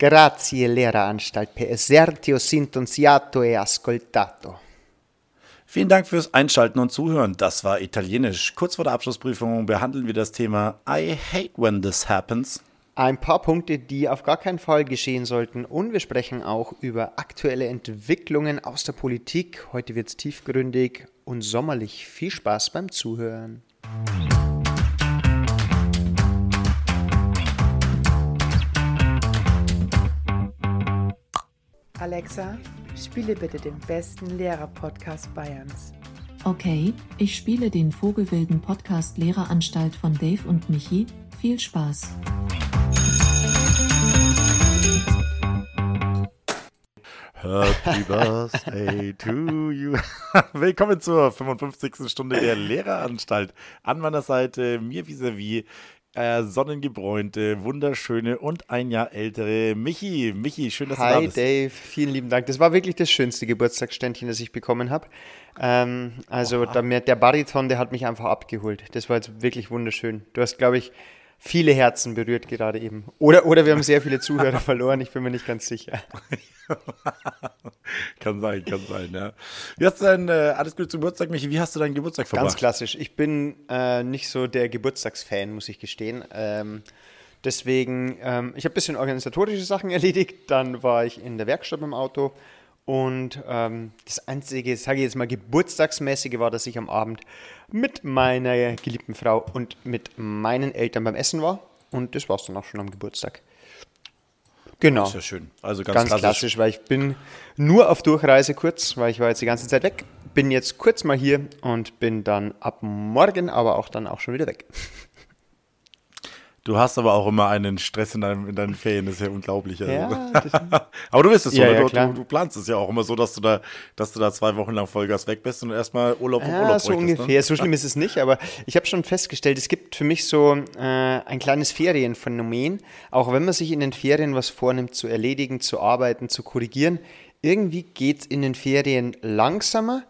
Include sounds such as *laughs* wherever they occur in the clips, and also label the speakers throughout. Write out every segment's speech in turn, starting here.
Speaker 1: Grazie Lehreranstalt per esertio sintonziato e ascoltato.
Speaker 2: Vielen Dank fürs Einschalten und Zuhören. Das war Italienisch. Kurz vor der Abschlussprüfung behandeln wir das Thema I hate when this happens.
Speaker 1: Ein paar Punkte, die auf gar keinen Fall geschehen sollten. Und wir sprechen auch über aktuelle Entwicklungen aus der Politik. Heute wird es tiefgründig und sommerlich. Viel Spaß beim Zuhören.
Speaker 3: Alexa, spiele bitte den besten Lehrer-Podcast Bayerns.
Speaker 4: Okay, ich spiele den Vogelwilden Podcast Lehreranstalt von Dave und Michi. Viel Spaß.
Speaker 2: Happy *laughs* Birthday to you. *laughs* Willkommen zur 55. Stunde der Lehreranstalt. An meiner Seite mir vis-à-vis äh, sonnengebräunte, wunderschöne und ein Jahr ältere Michi. Michi, schön, dass
Speaker 1: Hi,
Speaker 2: du da bist.
Speaker 1: Hi Dave, vielen lieben Dank. Das war wirklich das schönste Geburtstagsständchen, das ich bekommen habe. Ähm, also der, der Bariton, der hat mich einfach abgeholt. Das war jetzt wirklich wunderschön. Du hast, glaube ich, viele Herzen berührt gerade eben. Oder, oder wir haben sehr viele Zuhörer *laughs* verloren, ich bin mir nicht ganz sicher. *laughs*
Speaker 2: kann sein, kann sein, ja. Wie hast du dein, äh, alles Gute zum Geburtstag, Michi, wie hast du deinen Geburtstag verbracht?
Speaker 1: Ganz klassisch. Ich bin äh, nicht so der Geburtstagsfan, muss ich gestehen. Ähm, deswegen, ähm, ich habe ein bisschen organisatorische Sachen *laughs* erledigt, dann war ich in der Werkstatt dem Auto und ähm, das einzige, sage ich jetzt mal, geburtstagsmäßige war, dass ich am Abend mit meiner geliebten Frau und mit meinen Eltern beim Essen war. Und das war es dann auch schon am Geburtstag. Genau.
Speaker 2: Ist ja schön. Also ganz,
Speaker 1: ganz klassisch. klassisch, weil ich bin nur auf Durchreise kurz, weil ich war jetzt die ganze Zeit weg. Bin jetzt kurz mal hier und bin dann ab morgen, aber auch dann auch schon wieder weg.
Speaker 2: Du hast aber auch immer einen Stress in, deinem, in deinen Ferien, das ist ja unglaublich. Also.
Speaker 1: Ja, *laughs*
Speaker 2: aber du bist es so,
Speaker 1: ja,
Speaker 2: ja,
Speaker 1: du,
Speaker 2: du, du, planst es ja auch immer so, dass du da, dass du da zwei Wochen lang Vollgas weg bist und erstmal Urlaub
Speaker 1: ja,
Speaker 2: Urlaub
Speaker 1: so ungefähr. Ne? So schlimm ist es nicht, aber ich habe schon festgestellt, es gibt für mich so äh, ein kleines Ferienphänomen. Auch wenn man sich in den Ferien was vornimmt, zu erledigen, zu arbeiten, zu korrigieren, irgendwie geht es in den Ferien langsamer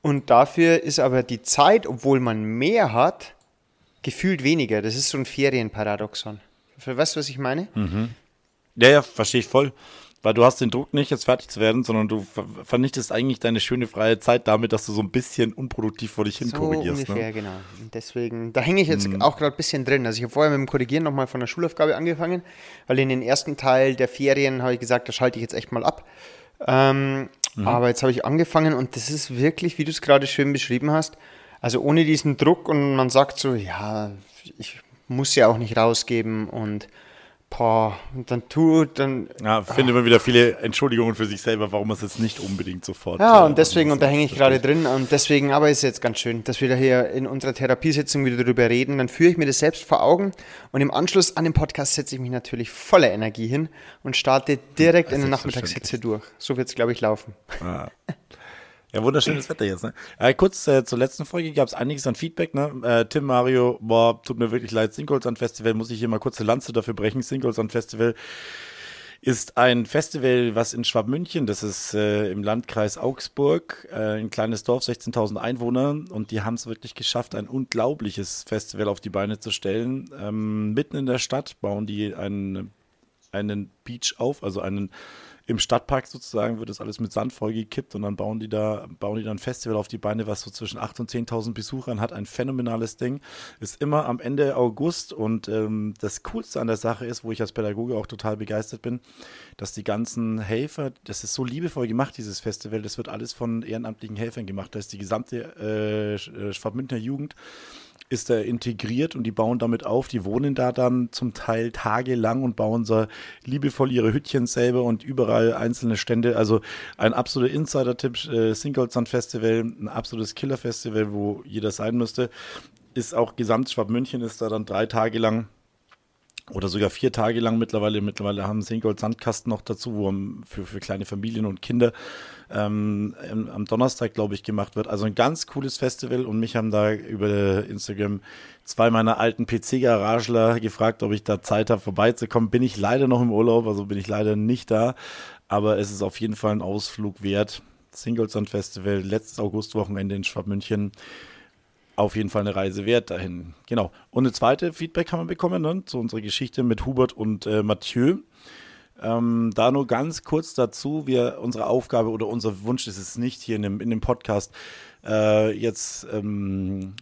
Speaker 1: und dafür ist aber die Zeit, obwohl man mehr hat, gefühlt weniger. Das ist so ein Ferienparadoxon. Weißt du, was ich meine?
Speaker 2: Mhm. Ja, ja, verstehe ich voll. Weil du hast den Druck nicht, jetzt fertig zu werden, sondern du vernichtest eigentlich deine schöne freie Zeit damit, dass du so ein bisschen unproduktiv vor dich hin
Speaker 1: so
Speaker 2: korrigierst.
Speaker 1: ungefähr,
Speaker 2: ne?
Speaker 1: genau. Und deswegen, da hänge ich jetzt mhm. auch gerade ein bisschen drin. Also ich habe vorher mit dem Korrigieren nochmal von der Schulaufgabe angefangen, weil in den ersten Teil der Ferien habe ich gesagt, da schalte ich jetzt echt mal ab. Ähm, mhm. Aber jetzt habe ich angefangen und das ist wirklich, wie du es gerade schön beschrieben hast, also ohne diesen Druck und man sagt so, ja, ich muss ja auch nicht rausgeben und boah, und dann tut, dann.
Speaker 2: Ja, finde immer wieder viele Entschuldigungen für sich selber, warum man es jetzt nicht unbedingt sofort.
Speaker 1: Ja, und deswegen, und da hänge ich gerade drin, und deswegen, aber ist jetzt ganz schön, dass wir da hier in unserer Therapiesitzung wieder darüber reden. Dann führe ich mir das selbst vor Augen und im Anschluss an den Podcast setze ich mich natürlich voller Energie hin und starte direkt in der Nachmittagshitze durch. So wird es, glaube ich, laufen.
Speaker 2: Ja. *laughs* Ja, wunderschönes *clears throat* Wetter jetzt. Ne? Äh, kurz äh, zur letzten Folge gab es einiges an Feedback. Ne? Äh, Tim Mario, boah, tut mir wirklich leid. Singles an Festival muss ich hier mal kurz eine Lanze dafür brechen. Singles an Festival ist ein Festival, was in Schwabmünchen, das ist äh, im Landkreis Augsburg, äh, ein kleines Dorf, 16.000 Einwohner, und die haben es wirklich geschafft, ein unglaubliches Festival auf die Beine zu stellen. Ähm, mitten in der Stadt bauen die einen, einen Beach auf, also einen im Stadtpark sozusagen wird das alles mit Sand vollgekippt und dann bauen die da, bauen die dann ein Festival auf die Beine, was so zwischen 8.000 und 10.000 Besuchern hat. Ein phänomenales Ding. Ist immer am Ende August und ähm, das Coolste an der Sache ist, wo ich als Pädagoge auch total begeistert bin, dass die ganzen Helfer, das ist so liebevoll gemacht, dieses Festival, das wird alles von ehrenamtlichen Helfern gemacht. Da ist die gesamte äh, äh Schwabmünchner Jugend ist er integriert und die bauen damit auf. Die wohnen da dann zum Teil tagelang und bauen so liebevoll ihre Hüttchen selber und überall einzelne Stände. Also ein absoluter Insider-Tipp, äh, Sun Festival, ein absolutes Killer-Festival, wo jeder sein müsste. Ist auch gesamt Schwab-München ist da dann drei Tage lang oder sogar vier Tage lang mittlerweile. Mittlerweile haben sie einen Gold-Sandkasten noch dazu, wo für, für kleine Familien und Kinder ähm, am Donnerstag, glaube ich, gemacht wird. Also ein ganz cooles Festival und mich haben da über Instagram zwei meiner alten PC-Garagler gefragt, ob ich da Zeit habe, vorbeizukommen. Bin ich leider noch im Urlaub, also bin ich leider nicht da, aber es ist auf jeden Fall ein Ausflug wert. Singleton Festival, letztes Augustwochenende in Schwabmünchen auf jeden Fall eine Reise wert dahin. Genau. Und eine zweite Feedback haben wir bekommen ne, zu unserer Geschichte mit Hubert und äh, Mathieu. Ähm, da nur ganz kurz dazu, wir, unsere Aufgabe oder unser Wunsch ist es nicht, hier in dem, in dem Podcast äh, jetzt ähm,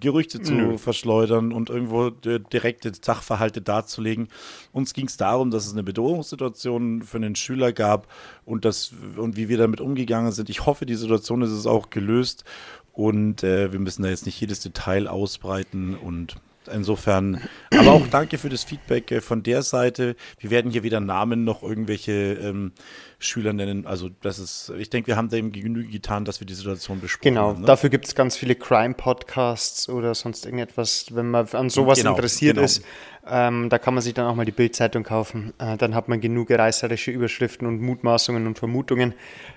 Speaker 2: Gerüchte zu Nö. verschleudern und irgendwo direkte Sachverhalte darzulegen. Uns ging es darum, dass es eine Bedrohungssituation für einen Schüler gab und, das, und wie wir damit umgegangen sind. Ich hoffe, die Situation ist es auch gelöst und äh, wir müssen da jetzt nicht jedes Detail ausbreiten und Insofern, aber auch danke für das Feedback äh, von der Seite. Wir werden hier weder Namen noch irgendwelche ähm, Schüler nennen. Also das ist, ich denke, wir haben dem Genüge getan, dass wir die Situation besprechen.
Speaker 1: Genau,
Speaker 2: ne?
Speaker 1: dafür gibt es ganz viele Crime-Podcasts oder sonst irgendetwas, wenn man an sowas genau, interessiert genau. ist. Ähm, da kann man sich dann auch mal die Bildzeitung kaufen. Äh, dann hat man genug reißerische Überschriften und Mutmaßungen und Vermutungen.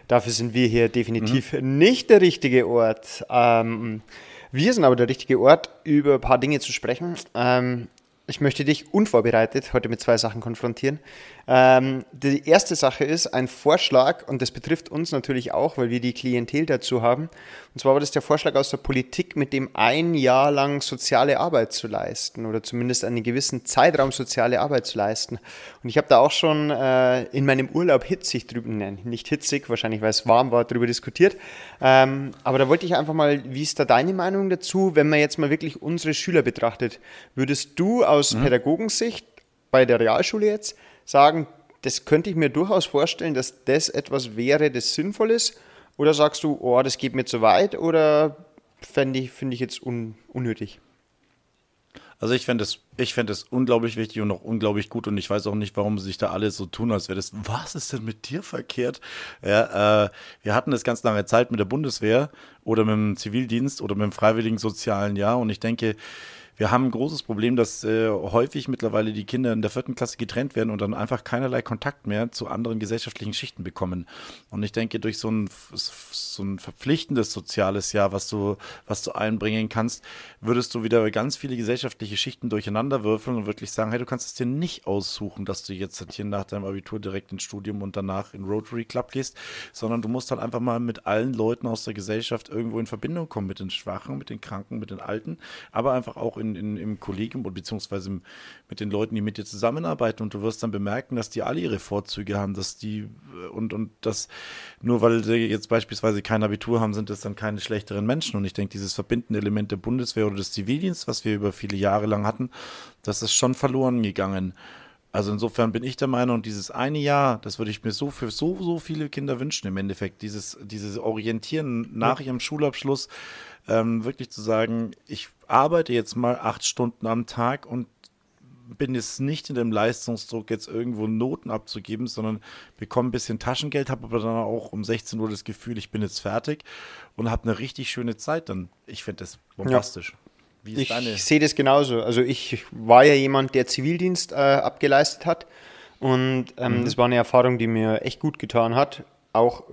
Speaker 1: Dafür sind wir hier definitiv mhm. nicht der richtige Ort. Ähm, wir sind aber der richtige Ort, über ein paar Dinge zu sprechen. Ähm, ich möchte dich unvorbereitet heute mit zwei Sachen konfrontieren. Ähm, die erste Sache ist ein Vorschlag, und das betrifft uns natürlich auch, weil wir die Klientel dazu haben. Und zwar war das der Vorschlag aus der Politik, mit dem ein Jahr lang soziale Arbeit zu leisten oder zumindest einen gewissen Zeitraum soziale Arbeit zu leisten. Und ich habe da auch schon äh, in meinem Urlaub hitzig drüber, nein, nicht hitzig, wahrscheinlich weil es warm war, darüber diskutiert. Ähm, aber da wollte ich einfach mal, wie ist da deine Meinung dazu, wenn man jetzt mal wirklich unsere Schüler betrachtet? Würdest du mhm. Pädagogensicht bei der Realschule jetzt sagen, das könnte ich mir durchaus vorstellen, dass das etwas wäre, das sinnvoll ist? Oder sagst du, oh, das geht mir zu weit? Oder finde ich, find ich jetzt un, unnötig?
Speaker 2: Also ich fände es ich fänd es unglaublich wichtig und auch unglaublich gut und ich weiß auch nicht, warum sich da alle so tun, als wäre das, was ist denn mit dir verkehrt? Ja, äh, wir hatten das ganz lange Zeit mit der Bundeswehr oder mit dem Zivildienst oder mit dem freiwilligen sozialen Jahr und ich denke, wir haben ein großes Problem, dass äh, häufig mittlerweile die Kinder in der vierten Klasse getrennt werden und dann einfach keinerlei Kontakt mehr zu anderen gesellschaftlichen Schichten bekommen. Und ich denke, durch so ein, so ein verpflichtendes soziales Jahr, was du, was du einbringen kannst, würdest du wieder ganz viele gesellschaftliche Schichten durcheinander würfeln und wirklich sagen, hey, du kannst es dir nicht aussuchen, dass du jetzt hier nach deinem Abitur direkt ins Studium und danach in Rotary Club gehst, sondern du musst halt einfach mal mit allen Leuten aus der Gesellschaft irgendwo in Verbindung kommen, mit den Schwachen, mit den Kranken, mit den Alten, aber einfach auch in in, in, im Kollegium beziehungsweise mit den Leuten, die mit dir zusammenarbeiten und du wirst dann bemerken, dass die alle ihre Vorzüge haben, dass die und, und das nur weil sie jetzt beispielsweise kein Abitur haben, sind das dann keine schlechteren Menschen und ich denke, dieses verbindende Element der Bundeswehr oder des Zivildienstes, was wir über viele Jahre lang hatten, das ist schon verloren gegangen. Also insofern bin ich der Meinung, dieses eine Jahr, das würde ich mir so für so, so viele Kinder wünschen im Endeffekt, dieses, dieses Orientieren nach ihrem Schulabschluss, ähm, wirklich zu sagen, ich arbeite jetzt mal acht Stunden am Tag und bin jetzt nicht in dem Leistungsdruck, jetzt irgendwo Noten abzugeben, sondern bekomme ein bisschen Taschengeld, habe aber dann auch um 16 Uhr das Gefühl, ich bin jetzt fertig und habe eine richtig schöne Zeit dann. Ich finde das bombastisch. Ja
Speaker 1: ich sehe das genauso. Also ich war ja jemand, der Zivildienst äh, abgeleistet hat. Und ähm, mhm. das war eine Erfahrung, die mir echt gut getan hat. Auch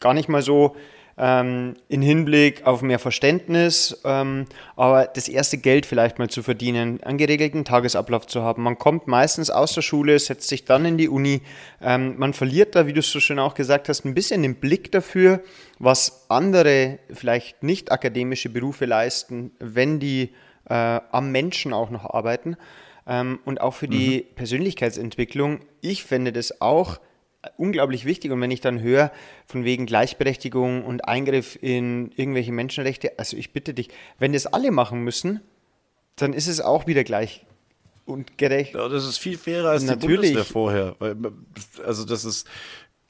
Speaker 1: gar nicht mal so ähm, in Hinblick auf mehr Verständnis, ähm, aber das erste Geld vielleicht mal zu verdienen, einen geregelten Tagesablauf zu haben. Man kommt meistens aus der Schule, setzt sich dann in die Uni. Ähm, man verliert da, wie du es so schön auch gesagt hast, ein bisschen den Blick dafür, was andere vielleicht nicht akademische Berufe leisten, wenn die äh, am Menschen auch noch arbeiten. Ähm, und auch für die mhm. Persönlichkeitsentwicklung. Ich fände das auch unglaublich wichtig. Und wenn ich dann höre, von wegen Gleichberechtigung und Eingriff in irgendwelche Menschenrechte, also ich bitte dich, wenn das alle machen müssen, dann ist es auch wieder gleich und gerecht.
Speaker 2: Ja, das ist viel fairer als Natürlich. die Bundeswehr vorher. Weil, also das ist,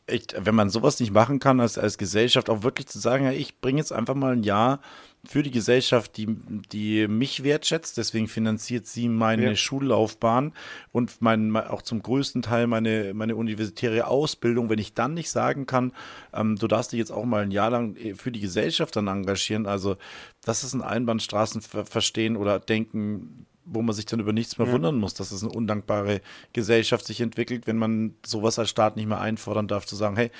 Speaker 2: echt, wenn man sowas nicht machen kann als, als Gesellschaft, auch wirklich zu sagen, ja, ich bringe jetzt einfach mal ein Jahr für die Gesellschaft, die, die mich wertschätzt. Deswegen finanziert sie meine ja. Schullaufbahn und mein, auch zum größten Teil meine, meine universitäre Ausbildung. Wenn ich dann nicht sagen kann, ähm, du darfst dich jetzt auch mal ein Jahr lang äh, für die Gesellschaft dann engagieren, also das ist ein Einbahnstraßen verstehen oder denken, wo man sich dann über nichts mehr ja. wundern muss, dass es eine undankbare Gesellschaft sich entwickelt, wenn man sowas als Staat nicht mehr einfordern darf, zu sagen, hey,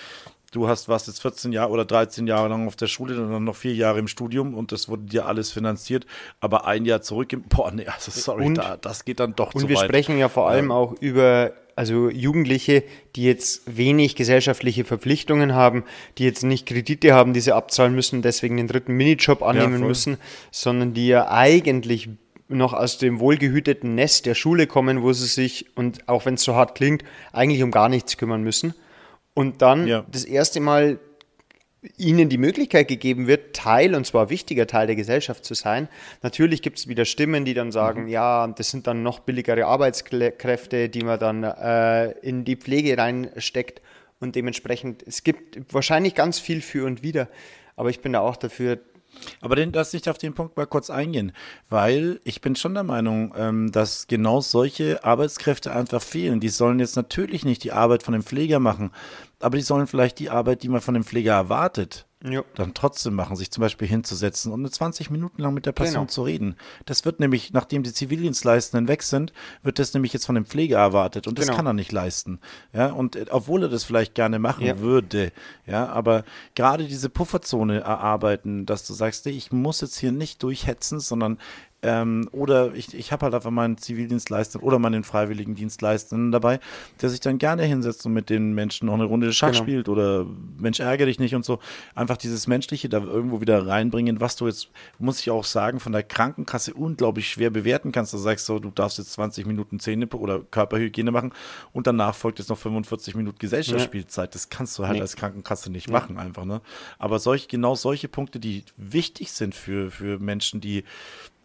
Speaker 2: du hast was jetzt 14 Jahre oder 13 Jahre lang auf der Schule und dann noch vier Jahre im Studium und das wurde dir alles finanziert, aber ein Jahr zurück, im, boah, nee, also sorry, und, da, das geht dann doch
Speaker 1: zu weit. Und wir sprechen ja vor allem ja. auch über also Jugendliche, die jetzt wenig gesellschaftliche Verpflichtungen haben, die jetzt nicht Kredite haben, die sie abzahlen müssen, deswegen den dritten Minijob annehmen ja, müssen, sondern die ja eigentlich noch aus dem wohlgehüteten Nest der Schule kommen, wo sie sich, und auch wenn es so hart klingt, eigentlich um gar nichts kümmern müssen. Und dann
Speaker 2: Ja.
Speaker 1: das erste Mal ihnen die Möglichkeit gegeben wird, Teil, und zwar wichtiger Teil der Gesellschaft zu sein. Natürlich gibt es wieder Stimmen, die dann sagen, ja, das sind dann noch billigere Arbeitskräfte, die man dann äh, in die Pflege reinsteckt. Und dementsprechend, es gibt wahrscheinlich ganz viel für und wider. Aber ich bin da auch dafür,
Speaker 2: Aber den, lass ich auf den Punkt mal kurz eingehen, weil ich bin schon der Meinung, ähm, dass genau solche Arbeitskräfte einfach fehlen. Die sollen jetzt natürlich nicht die Arbeit von dem Pfleger machen, aber die sollen vielleicht die Arbeit, die man von dem Pfleger erwartet,
Speaker 1: Ja.
Speaker 2: dann trotzdem machen, sich zum Beispiel hinzusetzen und eine 20 Minuten lang mit der Person
Speaker 1: Genau.
Speaker 2: zu reden. Das wird nämlich, nachdem die Zivildienstleistenden weg sind, wird das nämlich jetzt von dem Pfleger erwartet und das
Speaker 1: Genau.
Speaker 2: kann er nicht leisten. Ja, und äh, obwohl er das vielleicht gerne machen
Speaker 1: Ja.
Speaker 2: würde, ja, aber gerade diese Pufferzone erarbeiten, dass du sagst, ich muss jetzt hier nicht durchhetzen, sondern ähm, oder ich, ich habe halt einfach meinen Zivildienstleister oder meinen freiwilligen Dienstleistenden dabei, der sich dann gerne hinsetzt und mit den Menschen noch eine Runde Schach
Speaker 1: Genau.
Speaker 2: spielt oder Mensch, ärgere dich nicht und so. Einfach dieses Menschliche da irgendwo wieder reinbringen, was du jetzt, muss ich auch sagen, von der Krankenkasse unglaublich schwer bewerten kannst. Du sagst so, du darfst jetzt 20 Minuten Zähne oder Körperhygiene machen und danach folgt jetzt noch 45 Minuten Gesellschaftsspielzeit. Das kannst du halt
Speaker 1: Nee.
Speaker 2: als Krankenkasse nicht machen, einfach, ne? Aber solch, genau solche Punkte, die wichtig sind für, für Menschen, die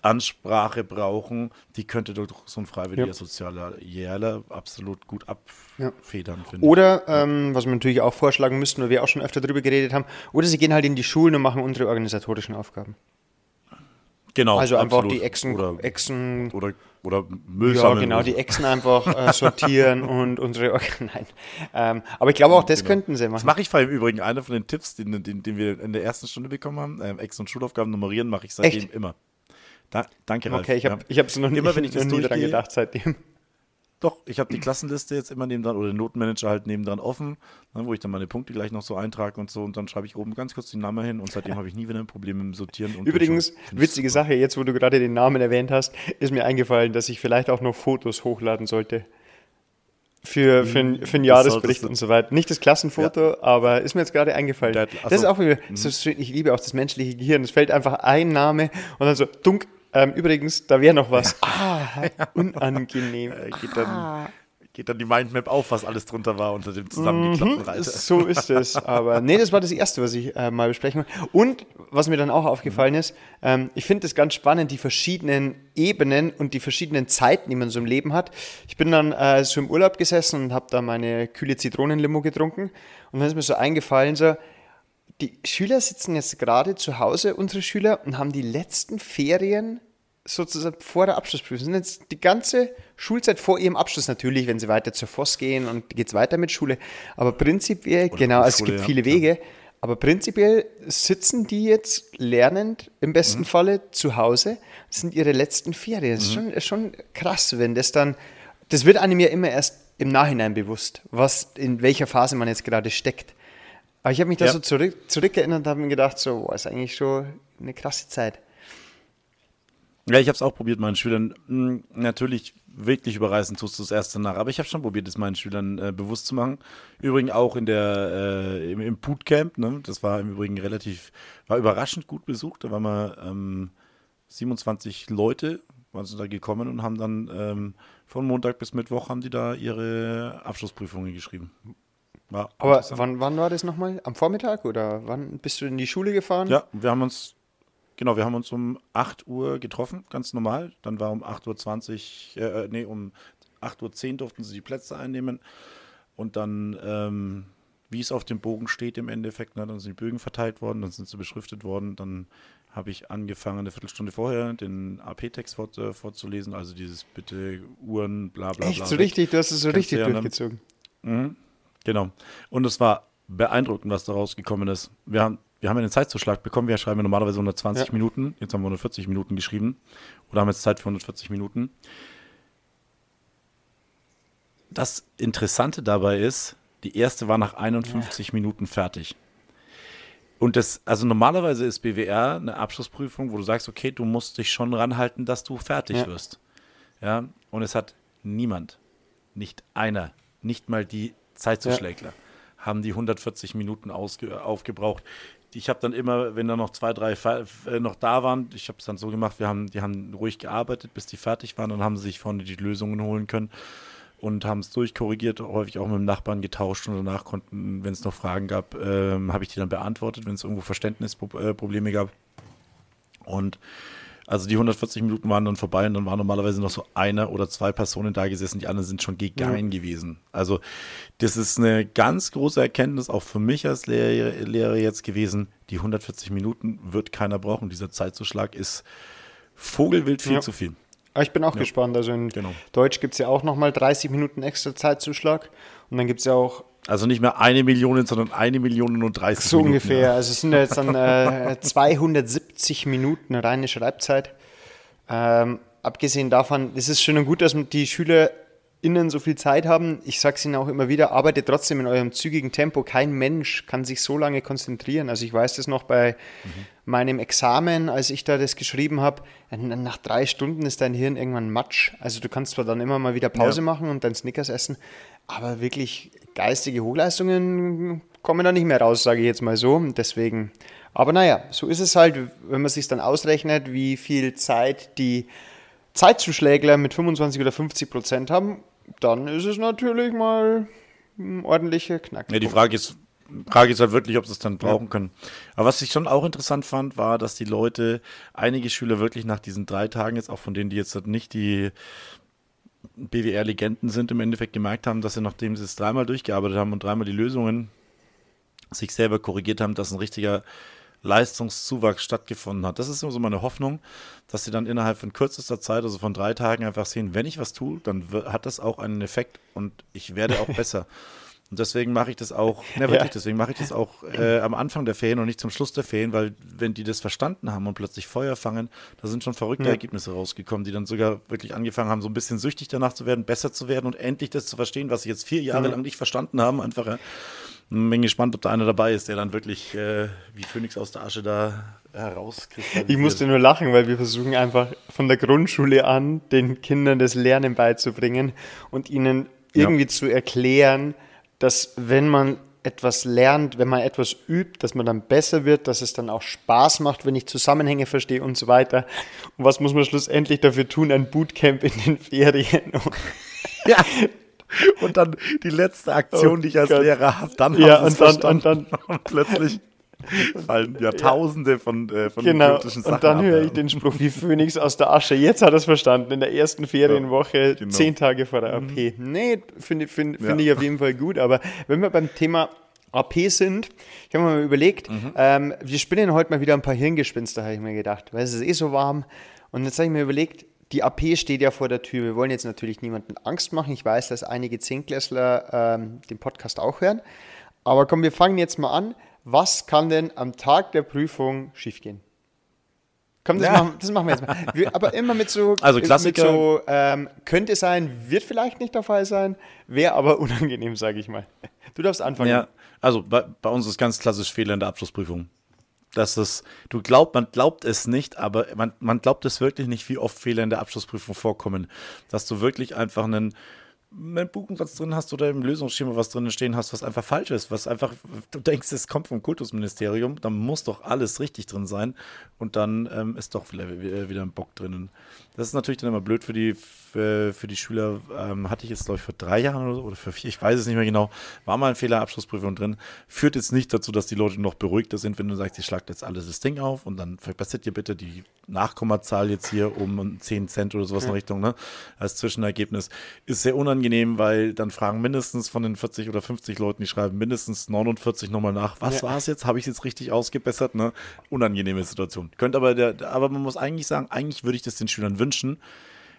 Speaker 2: Ansprache brauchen, die könnte doch so ein freiwilliger
Speaker 1: Ja.
Speaker 2: sozialer Jährler absolut gut
Speaker 1: Ja.
Speaker 2: abfedern, finde ich.
Speaker 1: Oder, ähm, was wir natürlich auch vorschlagen müssten, weil wir auch schon öfter darüber geredet haben, oder sie gehen halt in die Schulen und machen unsere organisatorischen Aufgaben.
Speaker 2: Genau,
Speaker 1: Also einfach
Speaker 2: absolut.
Speaker 1: die Echsen,
Speaker 2: Oder,
Speaker 1: Echsen
Speaker 2: oder, oder Müll
Speaker 1: ja, genau,
Speaker 2: oder
Speaker 1: die. Echsen einfach äh, *laughs* sortieren und unsere *laughs* Nein. Ähm, aber ich glaube auch, das könnten sie
Speaker 2: Das
Speaker 1: machen.
Speaker 2: mache ich vor allem im Übrigen. Einer von den Tipps, den, den, den wir in der ersten Stunde bekommen haben, ähm, Ex- und Schulaufgaben nummerieren, mache ich seitdem
Speaker 1: Echt?
Speaker 2: immer. Da, danke, Ralf.
Speaker 1: Okay, ich habe
Speaker 2: Ja.
Speaker 1: es noch nie,
Speaker 2: Immer wenn ich das
Speaker 1: noch nie dran gedacht seitdem.
Speaker 2: Doch, ich habe die Klassenliste jetzt immer nebendran oder den Notenmanager halt nebendran offen, ne, wo ich dann meine Punkte gleich noch so eintrage und so und dann schreibe ich oben ganz kurz den Namen hin und seitdem habe ich nie wieder ein Problem mit dem Sortieren. Und
Speaker 1: Übrigens, witzige
Speaker 2: super.
Speaker 1: Sache, jetzt wo du gerade den Namen erwähnt hast, ist mir eingefallen, dass ich vielleicht auch noch Fotos hochladen sollte. Für, für, ein- für einen Jahresbericht und so weiter. Nicht das Klassenfoto, aber ist mir jetzt gerade eingefallen.
Speaker 2: Der-
Speaker 1: das ist auch wieder so schön. Ich liebe auch das menschliche Gehirn. Es fällt einfach ein Name und dann so, dunk. Ähm, übrigens, da wäre noch was. *laughs* Ah, *laughs* unangenehm.
Speaker 2: Äh, geht, dann, geht dann die Mindmap auf, was alles drunter war unter dem zusammengeklappten Reiter.
Speaker 1: Mhm, So ist es. Aber nee, das war das Erste, was ich äh, mal besprechen wollte. Und was mir dann auch aufgefallen ist, ähm, ich finde es ganz spannend, die verschiedenen Ebenen und die verschiedenen Zeiten, die man so im Leben hat. Ich bin dann äh, so im Urlaub gesessen und habe da meine kühle Zitronenlimo getrunken. Und dann ist mir so eingefallen, so, die Schüler sitzen jetzt gerade zu Hause, unsere Schüler, und haben die letzten Ferien sozusagen vor der Abschlussprüfung. Sind jetzt die ganze Schulzeit vor ihrem Abschluss natürlich, wenn sie weiter zur FOS gehen und geht es weiter mit Schule. Aber prinzipiell, genau, es gibt
Speaker 2: ja,
Speaker 1: viele. Wege. Aber prinzipiell sitzen die jetzt lernend, im besten
Speaker 2: Mhm.
Speaker 1: Falle zu Hause, das sind ihre letzten Ferien. Das ist,
Speaker 2: Mhm.
Speaker 1: schon, ist schon krass, wenn das dann, das wird einem ja immer erst im Nachhinein bewusst, was, in welcher Phase man jetzt gerade steckt. Aber ich habe mich da
Speaker 2: Ja.
Speaker 1: so zurück, zurückerinnert und habe mir gedacht, so, boah, ist eigentlich schon eine krasse Zeit.
Speaker 2: Ja, ich habe es auch probiert, meinen Schülern. mh, Natürlich, wirklich überreißen tust du das erste nach. Aber ich habe schon probiert, es meinen Schülern äh, bewusst zu machen. Übrigens auch in der, äh, im, im Bootcamp. Ne? Das war im Übrigen relativ, war überraschend gut besucht. Da waren wir ähm, 27 Leute, waren sie da gekommen und haben dann ähm, von Montag bis Mittwoch haben die da ihre Abschlussprüfungen geschrieben. War
Speaker 1: Aber wann, wann war das nochmal? Am Vormittag oder wann bist du in die Schule gefahren?
Speaker 2: Ja, wir haben uns, genau, wir haben uns um 8 Uhr getroffen, ganz normal. Dann war um 8.20 Uhr, äh, nee, um 8.10 Uhr durften sie die Plätze einnehmen. Und dann, ähm, wie es auf dem Bogen steht im Endeffekt, ne, dann sind die Bögen verteilt worden, dann sind sie beschriftet worden. Dann habe ich angefangen, eine Viertelstunde vorher den AP-Text vor, äh, vorzulesen, also dieses bitte Uhren, bla bla bla.
Speaker 1: Echt so richtig? Du hast es so
Speaker 2: Kennst
Speaker 1: richtig
Speaker 2: ja,
Speaker 1: durchgezogen.
Speaker 2: Mhm. Genau. Und es war beeindruckend, was da rausgekommen ist. Wir haben, wir haben einen Zeitzuschlag bekommen. Wir schreiben ja normalerweise 120
Speaker 1: Ja.
Speaker 2: Minuten. Jetzt haben wir 140 Minuten geschrieben. Oder haben jetzt Zeit für 140 Minuten. Das Interessante dabei ist, die erste war nach 51 Minuten fertig. Und das, also normalerweise ist BWR eine Abschlussprüfung, wo du sagst, okay, du musst dich schon ranhalten, dass du fertig
Speaker 1: Ja.
Speaker 2: wirst. Ja, und es hat niemand, nicht einer, nicht mal die Zeitzuschlägler, haben die 140 Minuten aufgebraucht. ich habe dann immer, wenn da noch zwei, drei äh, noch da waren, ich habe es dann so gemacht, wir haben, die haben ruhig gearbeitet, bis die fertig waren und haben sich vorne die Lösungen holen können und haben es durchkorrigiert, häufig auch mit dem Nachbarn getauscht und danach konnten, wenn es noch Fragen gab, ähm, habe ich die dann beantwortet, wenn es irgendwo Verständnisprobleme gab. Und also die 140 Minuten waren dann vorbei und dann war normalerweise noch so eine oder zwei Personen da gesessen, die anderen sind schon gegangen ja. gewesen. Also das ist eine ganz große Erkenntnis auch für mich als Lehrer, Lehrer jetzt gewesen. Die 140 Minuten wird keiner brauchen. Dieser Zeitzuschlag ist Vogelwild viel ja. zu viel.
Speaker 1: Aber ich bin auch ja. gespannt. Also in genau. Deutsch gibt es ja auch nochmal 30 Minuten extra Zeitzuschlag. Und dann gibt es ja auch
Speaker 2: also nicht mehr eine Million, sondern eine Million und 30
Speaker 1: So Minuten, ungefähr. Ja. Also es sind ja jetzt dann äh, *laughs* 270 Minuten reine Schreibzeit. Ähm, abgesehen davon, es ist schön und gut, dass die SchülerInnen so viel Zeit haben. Ich sage es Ihnen auch immer wieder, arbeitet trotzdem in eurem zügigen Tempo. Kein Mensch kann sich so lange konzentrieren. Also ich weiß das noch bei mhm. Meinem Examen, als ich da das geschrieben habe. Nach drei Stunden ist dein Hirn irgendwann matsch. Also du kannst zwar dann immer mal wieder Pause ja. machen und dein Snickers essen, aber wirklich geistige Hochleistungen kommen da nicht mehr raus, sage ich jetzt mal so. Deswegen, aber naja, so ist es halt, wenn man sich dann ausrechnet, wie viel Zeit die Zeitzuschlägler mit 25 oder 50 Prozent haben, dann ist es natürlich mal ein ordentlicher Knack.
Speaker 2: Ja, die Frage ist, Frage ist halt wirklich, ob sie es dann brauchen ja. können. Aber was ich schon auch interessant fand, war, dass die Leute, einige Schüler wirklich nach diesen drei Tagen jetzt, auch von denen, die jetzt nicht die BWR-Legenden sind, im Endeffekt gemerkt haben, dass sie, nachdem sie es dreimal durchgearbeitet haben und dreimal die Lösungen sich selber korrigiert haben, dass ein richtiger Leistungszuwachs stattgefunden hat. Das ist immer so meine Hoffnung, dass sie dann innerhalb von kürzester Zeit, also von drei Tagen, einfach sehen, wenn ich was tue, dann hat das auch einen Effekt und ich werde auch *laughs* besser. Und deswegen mache ich das auch, ne, wirklich, ja. deswegen mache ich das auch äh, am Anfang der Ferien und nicht zum Schluss der Ferien, weil wenn die das verstanden haben und plötzlich Feuer fangen, da sind schon verrückte ja. Ergebnisse rausgekommen, die dann sogar wirklich angefangen haben, so ein bisschen süchtig danach zu werden, besser zu werden und endlich das zu verstehen, was sie jetzt vier Jahre ja. lang nicht verstanden haben. Einfach, ja. bin gespannt, ob da einer dabei ist, der dann wirklich äh, wie Phönix aus der Asche da herauskriegt.
Speaker 1: Ich musste nur lachen, weil wir versuchen einfach von der Grundschule an den Kindern das Lernen beizubringen und ihnen irgendwie zu erklären, dass wenn man etwas lernt, wenn man etwas übt, dass man dann besser wird, dass es dann auch Spaß macht, wenn ich Zusammenhänge verstehe und so weiter. Und was muss man schlussendlich dafür tun? Ein Bootcamp in den Ferien. *laughs*
Speaker 2: ja. Und dann die letzte Aktion, oh die ich als Gott. Lehrer habe, dann
Speaker 1: ja, und dann, und dann
Speaker 2: und *laughs* plötzlich *laughs* fallen ja tausende von, äh, von
Speaker 1: genau. Sachen Und dann höre ich den Spruch wie Phönix aus der Asche. Jetzt hat er es verstanden. In der ersten Ferienwoche, ja, genau. zehn Tage vor der AP. Mhm. Nee, finde find, find ja. ich auf jeden Fall gut. Aber wenn wir beim Thema AP sind, ich habe mir mal überlegt, mhm. ähm, wir spinnen heute mal wieder ein paar Hirngespinste, habe ich mir gedacht. Weil es ist eh so warm. Und jetzt habe ich mir überlegt, die AP steht ja vor der Tür. Wir wollen jetzt natürlich niemanden Angst machen. Ich weiß, dass einige Zehnklässler ähm, den Podcast auch hören. Aber komm, wir fangen jetzt mal an was kann denn am Tag der Prüfung schiefgehen? Komm, das, ja. machen, das machen wir jetzt mal. Wir, aber immer mit so,
Speaker 2: also Klassiker. Mit
Speaker 1: so ähm, könnte sein, wird vielleicht nicht der Fall sein, wäre aber *laughs* unangenehm, sage ich mal. Du darfst anfangen.
Speaker 2: Ja, also bei, bei, uns ist ganz klassisch Fehler in der Abschlussprüfung. Das ist, du glaubt, man glaubt es nicht, aber man, man glaubt es wirklich nicht, wie oft Fehler in der Abschlussprüfung vorkommen. Dass du wirklich einfach einen einen Buchensatz drin hast oder im Lösungsschema was drin stehen hast, was einfach falsch ist, was einfach, du denkst, es kommt vom Kultusministerium, dann muss doch alles richtig drin sein und dann ähm, ist doch wieder, wieder ein Bock drinnen. Das ist natürlich dann immer blöd für die, für, für die Schüler. Ähm, hatte ich jetzt, glaube ich, vor drei Jahren oder so, oder für vier, ich weiß es nicht mehr genau, war mal ein Fehlerabschlussprüfung drin. Führt jetzt nicht dazu, dass die Leute noch beruhigter sind, wenn du sagst, ihr schlagt jetzt alles das Ding auf und dann verbessert ihr bitte die Nachkommazahl jetzt hier um 10 Cent oder sowas ja. in Richtung, ne? Als Zwischenergebnis. Ist sehr unangenehm, weil dann fragen mindestens von den 40 oder 50 Leuten, die schreiben mindestens 49 nochmal nach, was ja. war es jetzt? Habe ich es jetzt richtig ausgebessert? Ne? Unangenehme Situation. Könnt aber der, aber man muss eigentlich sagen, eigentlich würde ich das den Schülern wünschen,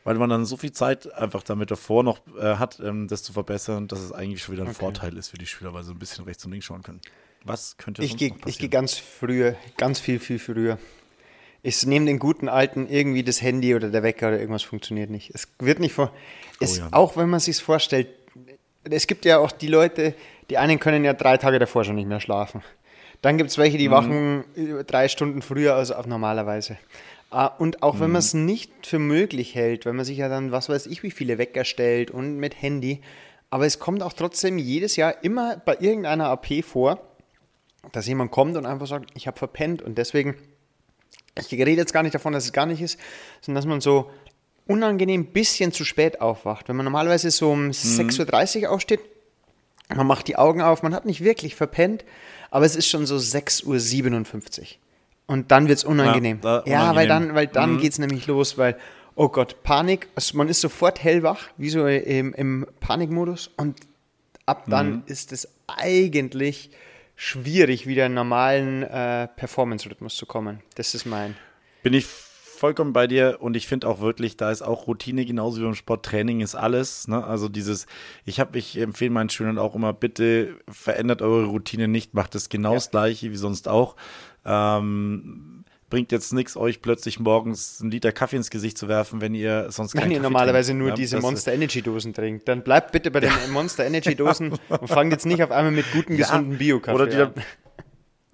Speaker 2: weil man dann so viel Zeit einfach damit davor noch äh, hat, ähm, das zu verbessern, dass es eigentlich schon wieder ein okay. Vorteil ist für die Schüler, weil sie ein bisschen rechts und links schauen können. Was könnte
Speaker 1: ich geh, Ich gehe ganz früher, ganz viel, viel früher. Ich nehme den guten alten irgendwie das Handy oder der Wecker oder irgendwas funktioniert nicht. Es wird nicht vor. Oh, ja. Auch wenn man sich vorstellt, es gibt ja auch die Leute, die einen können ja drei Tage davor schon nicht mehr schlafen. Dann gibt es welche, die mhm. wachen drei Stunden früher als auf normalerweise. Ah, und auch wenn man es mhm. nicht für möglich hält, wenn man sich ja dann, was weiß ich, wie viele Wecker stellt und mit Handy, aber es kommt auch trotzdem jedes Jahr immer bei irgendeiner AP vor, dass jemand kommt und einfach sagt, ich habe verpennt und deswegen, ich rede jetzt gar nicht davon, dass es gar nicht ist, sondern dass man so unangenehm ein bisschen zu spät aufwacht. Wenn man normalerweise so um 6.30 Uhr aufsteht, man macht die Augen auf, man hat nicht wirklich verpennt, aber es ist schon so 6.57 Uhr. Und dann wird es unangenehm.
Speaker 2: Ja,
Speaker 1: Ja,
Speaker 2: da-
Speaker 1: weil
Speaker 2: unangenehm.
Speaker 1: dann, weil dann geht es nämlich los, weil, oh Gott, Panik, also man ist sofort hellwach, wie so im, im Panikmodus und ab dann ist es eigentlich schwierig, wieder in einen normalen äh, Performance-Rhythmus zu kommen. Das ist mein.
Speaker 2: Bin ich vollkommen bei dir und ich finde auch wirklich, da ist auch Routine genauso wie beim Sport. Training ist alles. Ne? Also dieses, ich habe, ich empfehle meinen Schülern auch immer, bitte verändert eure Routine nicht, macht es genau das gleiche wie sonst auch. Ähm, bringt jetzt nichts, euch plötzlich morgens einen Liter Kaffee ins Gesicht zu werfen, wenn ihr sonst
Speaker 1: Wenn
Speaker 2: keinen
Speaker 1: ihr
Speaker 2: Kaffee
Speaker 1: normalerweise
Speaker 2: trinkt,
Speaker 1: nur
Speaker 2: ja?
Speaker 1: diese Monster Energy Dosen trinkt, dann bleibt bitte bei den Monster Energy *laughs* Dosen und fangt jetzt nicht auf einmal mit guten, gesunden Bio-Kaffee
Speaker 2: Oder die
Speaker 1: an.
Speaker 2: dann, *laughs*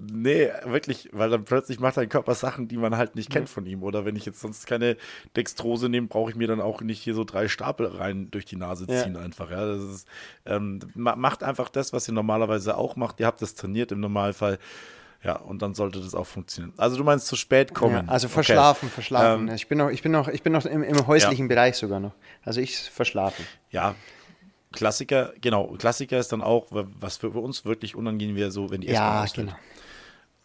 Speaker 2: Nee, wirklich, weil dann plötzlich macht dein Körper Sachen, die man halt nicht kennt von ihm. Oder wenn ich jetzt sonst keine Dextrose nehme, brauche ich mir dann auch nicht hier so drei Stapel rein durch die Nase
Speaker 1: Ja.
Speaker 2: ziehen einfach. Ja, das ist, ähm, ma- macht einfach das, was ihr normalerweise auch macht. Ihr habt das trainiert im Normalfall. Ja, und dann sollte das auch funktionieren. Also du meinst zu spät kommen.
Speaker 1: Ja, also
Speaker 2: Okay.
Speaker 1: verschlafen, verschlafen.
Speaker 2: Ähm,
Speaker 1: ich bin noch, ich bin noch, ich bin noch im, im häuslichen Bereich sogar noch. Also ich verschlafen.
Speaker 2: Ja, Klassiker, genau. Klassiker ist dann auch, was für uns wirklich unangenehm wäre, so wenn die
Speaker 1: Ja, genau.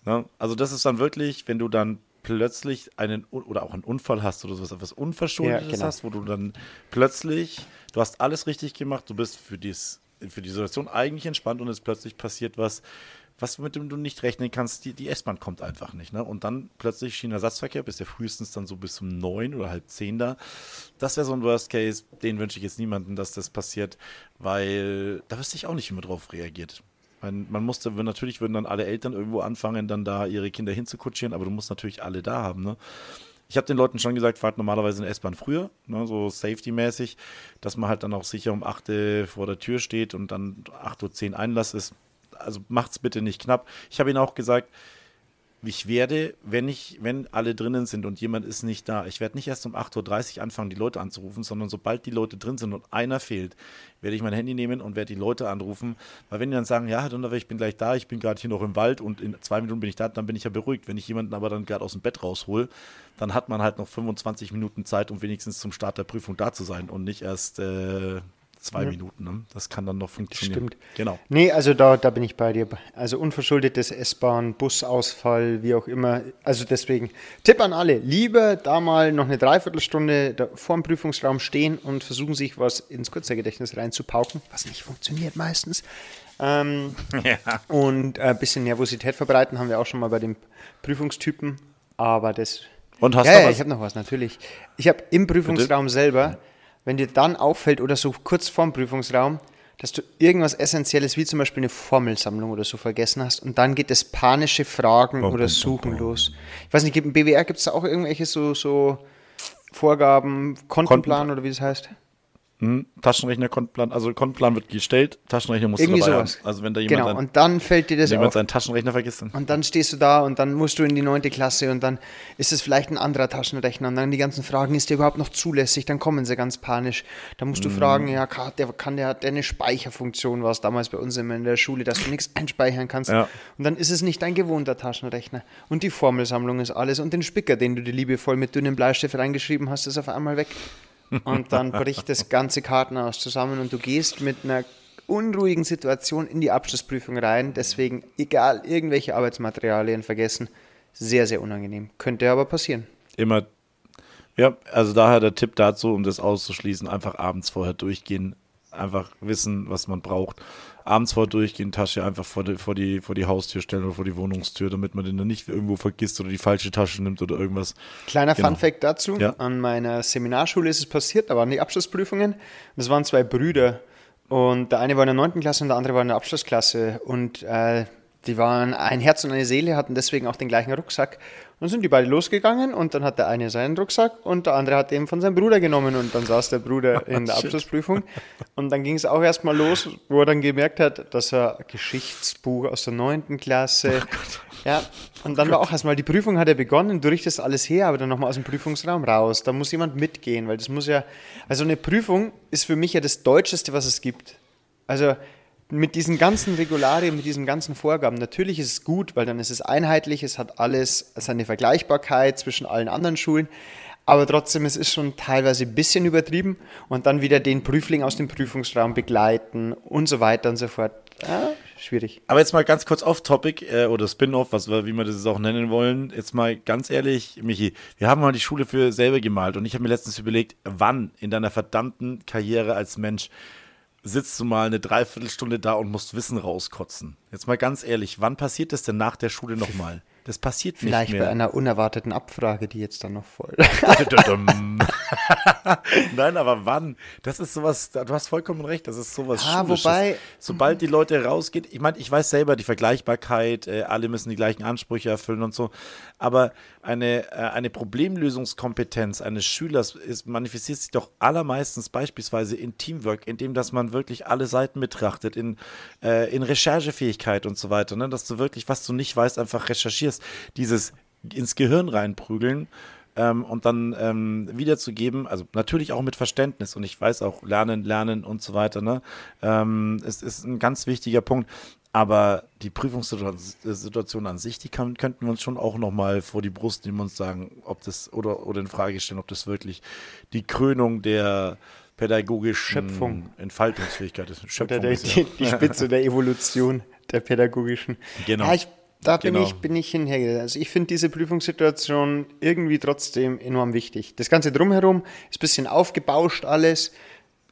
Speaker 2: Ne? Also das ist dann wirklich, wenn du dann plötzlich einen oder auch einen Unfall hast oder sowas, etwas Unverschuldetes
Speaker 1: Ja, genau.
Speaker 2: hast, wo du dann plötzlich, du hast alles richtig gemacht, du bist für, dies, für die Situation eigentlich entspannt und es plötzlich passiert was, was mit dem du nicht rechnen kannst, die, die S-Bahn kommt einfach nicht. Ne? Und dann plötzlich Schienenersatzverkehr, bist ja frühestens dann so bis um neun oder halb zehn da. Das wäre so ein Worst Case, den wünsche ich jetzt niemandem, dass das passiert, weil da wüsste ich auch nicht, wie man drauf reagiert. Man, man musste, natürlich würden dann alle Eltern irgendwo anfangen, dann da ihre Kinder hinzukutschieren, aber du musst natürlich alle da haben. Ne? Ich habe den Leuten schon gesagt, fahrt normalerweise in der S-Bahn früher, ne, so safety-mäßig, dass man halt dann auch sicher um 8 Uhr vor der Tür steht und dann 8.10 Uhr Einlass ist. Also macht's bitte nicht knapp. Ich habe ihnen auch gesagt, ich werde, wenn ich, wenn alle drinnen sind und jemand ist nicht da, ich werde nicht erst um 8.30 Uhr anfangen, die Leute anzurufen, sondern sobald die Leute drin sind und einer fehlt, werde ich mein Handy nehmen und werde die Leute anrufen. Weil wenn die dann sagen, ja, Herr Dunderwehr, ich bin gleich da, ich bin gerade hier noch im Wald und in zwei Minuten bin ich da, dann bin ich ja beruhigt. Wenn ich jemanden aber dann gerade aus dem Bett raushol, dann hat man halt noch 25 Minuten Zeit, um wenigstens zum Start der Prüfung da zu sein und nicht erst äh, zwei Minuten. Ne? Das kann dann noch funktionieren.
Speaker 1: Stimmt.
Speaker 2: Genau.
Speaker 1: Nee, also da, da bin ich bei dir. Also unverschuldetes S-Bahn, Busausfall, wie auch immer. Also deswegen, Tipp an alle, lieber da mal noch eine Dreiviertelstunde vor dem Prüfungsraum stehen und versuchen sich was ins Kurzzeitgedächtnis reinzupauken, was nicht funktioniert meistens. Ähm, *laughs* Und ein bisschen Nervosität verbreiten haben wir auch schon mal bei den Prüfungstypen. Aber das.
Speaker 2: Und hast
Speaker 1: ja,
Speaker 2: du
Speaker 1: ja,
Speaker 2: was?
Speaker 1: ich habe noch was, natürlich. Ich habe im Prüfungsraum selber, wenn dir dann auffällt oder so kurz vorm Prüfungsraum, dass du irgendwas Essentielles wie zum Beispiel eine Formelsammlung oder so vergessen hast und dann geht das panische Fragen
Speaker 2: Bum,
Speaker 1: oder Suchen
Speaker 2: bum, bum.
Speaker 1: los. Ich weiß nicht, im BWR gibt es da auch irgendwelche so, so Vorgaben, Kontenplan oder wie das heißt?
Speaker 2: Hm, Taschenrechner, Kontenplan, also Kontenplan wird gestellt, Taschenrechner musst
Speaker 1: Irgendwie
Speaker 2: du dabei
Speaker 1: sowas.
Speaker 2: haben. Also wenn da jemand,
Speaker 1: Genau,
Speaker 2: ein,
Speaker 1: und dann fällt dir das
Speaker 2: jemand
Speaker 1: auf.
Speaker 2: seinen Taschenrechner vergisst, dann
Speaker 1: Und dann stehst du da und dann musst du in die neunte Klasse und dann ist es vielleicht ein anderer Taschenrechner und dann die ganzen Fragen, ist der überhaupt noch zulässig? Dann kommen sie ganz panisch. Dann musst du
Speaker 2: Mhm.
Speaker 1: fragen, ja, der, kann der, hat der eine Speicherfunktion, war es damals bei uns immer in der Schule, dass du nichts *laughs* einspeichern kannst.
Speaker 2: Ja.
Speaker 1: Und dann ist es nicht dein gewohnter Taschenrechner. Und die Formelsammlung ist alles und den Spicker, den du dir liebevoll mit dünnem Bleistift reingeschrieben hast, ist auf einmal weg. Und dann bricht das ganze Kartenhaus zusammen und du gehst mit einer unruhigen Situation in die Abschlussprüfung rein. Deswegen, egal, irgendwelche Arbeitsmaterialien vergessen. Sehr, sehr unangenehm. Könnte aber passieren.
Speaker 2: immer, ja, also daher der Tipp dazu, um das auszuschließen, einfach abends vorher durchgehen, einfach wissen, was man braucht. Abends vorher durchgehen, Tasche einfach vor die, vor, die, vor die Haustür stellen oder vor die Wohnungstür, damit man den dann nicht irgendwo vergisst oder die falsche Tasche nimmt oder irgendwas.
Speaker 1: Kleiner
Speaker 2: Genau.
Speaker 1: Funfact dazu:
Speaker 2: Ja.
Speaker 1: An meiner Seminarschule ist es passiert, da waren die Abschlussprüfungen. Das waren zwei Brüder. Und der eine war in der 9. Klasse und der andere war in der Abschlussklasse. Und äh, die waren ein Herz und eine Seele, hatten deswegen auch den gleichen Rucksack. Dann sind die beide losgegangen und dann hat der eine seinen Rucksack und der andere hat den von seinem Bruder genommen und dann saß der Bruder *laughs* in der. Abschlussprüfung. Und dann ging es auch erstmal los, wo er dann gemerkt hat, dass er Geschichtsbuch aus der 9. Klasse. ja, und dann war auch erstmal, die Prüfung hat ja begonnen, du richtest alles her, aber dann nochmal aus dem Prüfungsraum raus. Da muss jemand mitgehen, weil das muss ja, also eine Prüfung ist für mich ja das Deutscheste, was es gibt. Also mit diesen ganzen Regularien, mit diesen ganzen Vorgaben, natürlich ist es gut, weil dann ist es einheitlich, es hat alles seine Vergleichbarkeit zwischen allen anderen Schulen, aber trotzdem, es ist schon teilweise ein bisschen übertrieben und dann wieder den Prüfling aus dem Prüfungsraum begleiten und so weiter und so fort. Ja, schwierig.
Speaker 2: Aber jetzt mal ganz kurz off-Topic äh, oder Spin-off, wie wir das auch nennen wollen. Jetzt mal ganz ehrlich, Michi, wir haben mal die Schule für selber gemalt und ich habe mir letztens überlegt, wann in deiner verdammten Karriere als Mensch sitzt du mal eine Dreiviertelstunde da und musst Wissen rauskotzen. Jetzt mal ganz ehrlich, wann passiert das denn nach der Schule nochmal? Das passiert
Speaker 1: Vielleicht
Speaker 2: nicht mehr.
Speaker 1: bei einer unerwarteten Abfrage, die jetzt dann noch folgt. *laughs* *laughs*
Speaker 2: Nein, aber wann? Das ist sowas, du hast vollkommen recht, das ist sowas
Speaker 1: Ah,
Speaker 2: Schulisches.
Speaker 1: wobei-
Speaker 2: Sobald die Leute rausgehen, ich meine, ich weiß selber, die Vergleichbarkeit, äh, alle müssen die gleichen Ansprüche erfüllen und so, aber eine, äh, eine Problemlösungskompetenz eines Schülers ist, manifestiert sich doch allermeistens beispielsweise in Teamwork, indem dass man wirklich alle Seiten betrachtet, in, äh, in Recherchefähigkeit und so weiter, ne? dass du wirklich, was du nicht weißt, einfach recherchierst. Dieses ins Gehirn reinprügeln ähm, und dann ähm, wiederzugeben, also natürlich auch mit Verständnis und ich weiß auch, lernen, lernen und so weiter, ne? Ähm, es ist ein ganz wichtiger Punkt. Aber die Prüfungssituation an sich, die kann, könnten wir uns schon auch nochmal vor die Brust nehmen und sagen, ob das oder, oder in Frage stellen, ob das wirklich die Krönung der pädagogischen
Speaker 1: Schöpfung.
Speaker 2: Entfaltungsfähigkeit ist. Schöpfung
Speaker 1: Oder der,
Speaker 2: ist ja-
Speaker 1: die, die Spitze der Evolution der pädagogischen.
Speaker 2: Genau.
Speaker 1: Ja, ich, da bin,
Speaker 2: Genau.
Speaker 1: ich, bin ich hinhergegangen. Also ich finde diese Prüfungssituation irgendwie trotzdem enorm wichtig. Das Ganze drumherum ist ein bisschen aufgebauscht alles.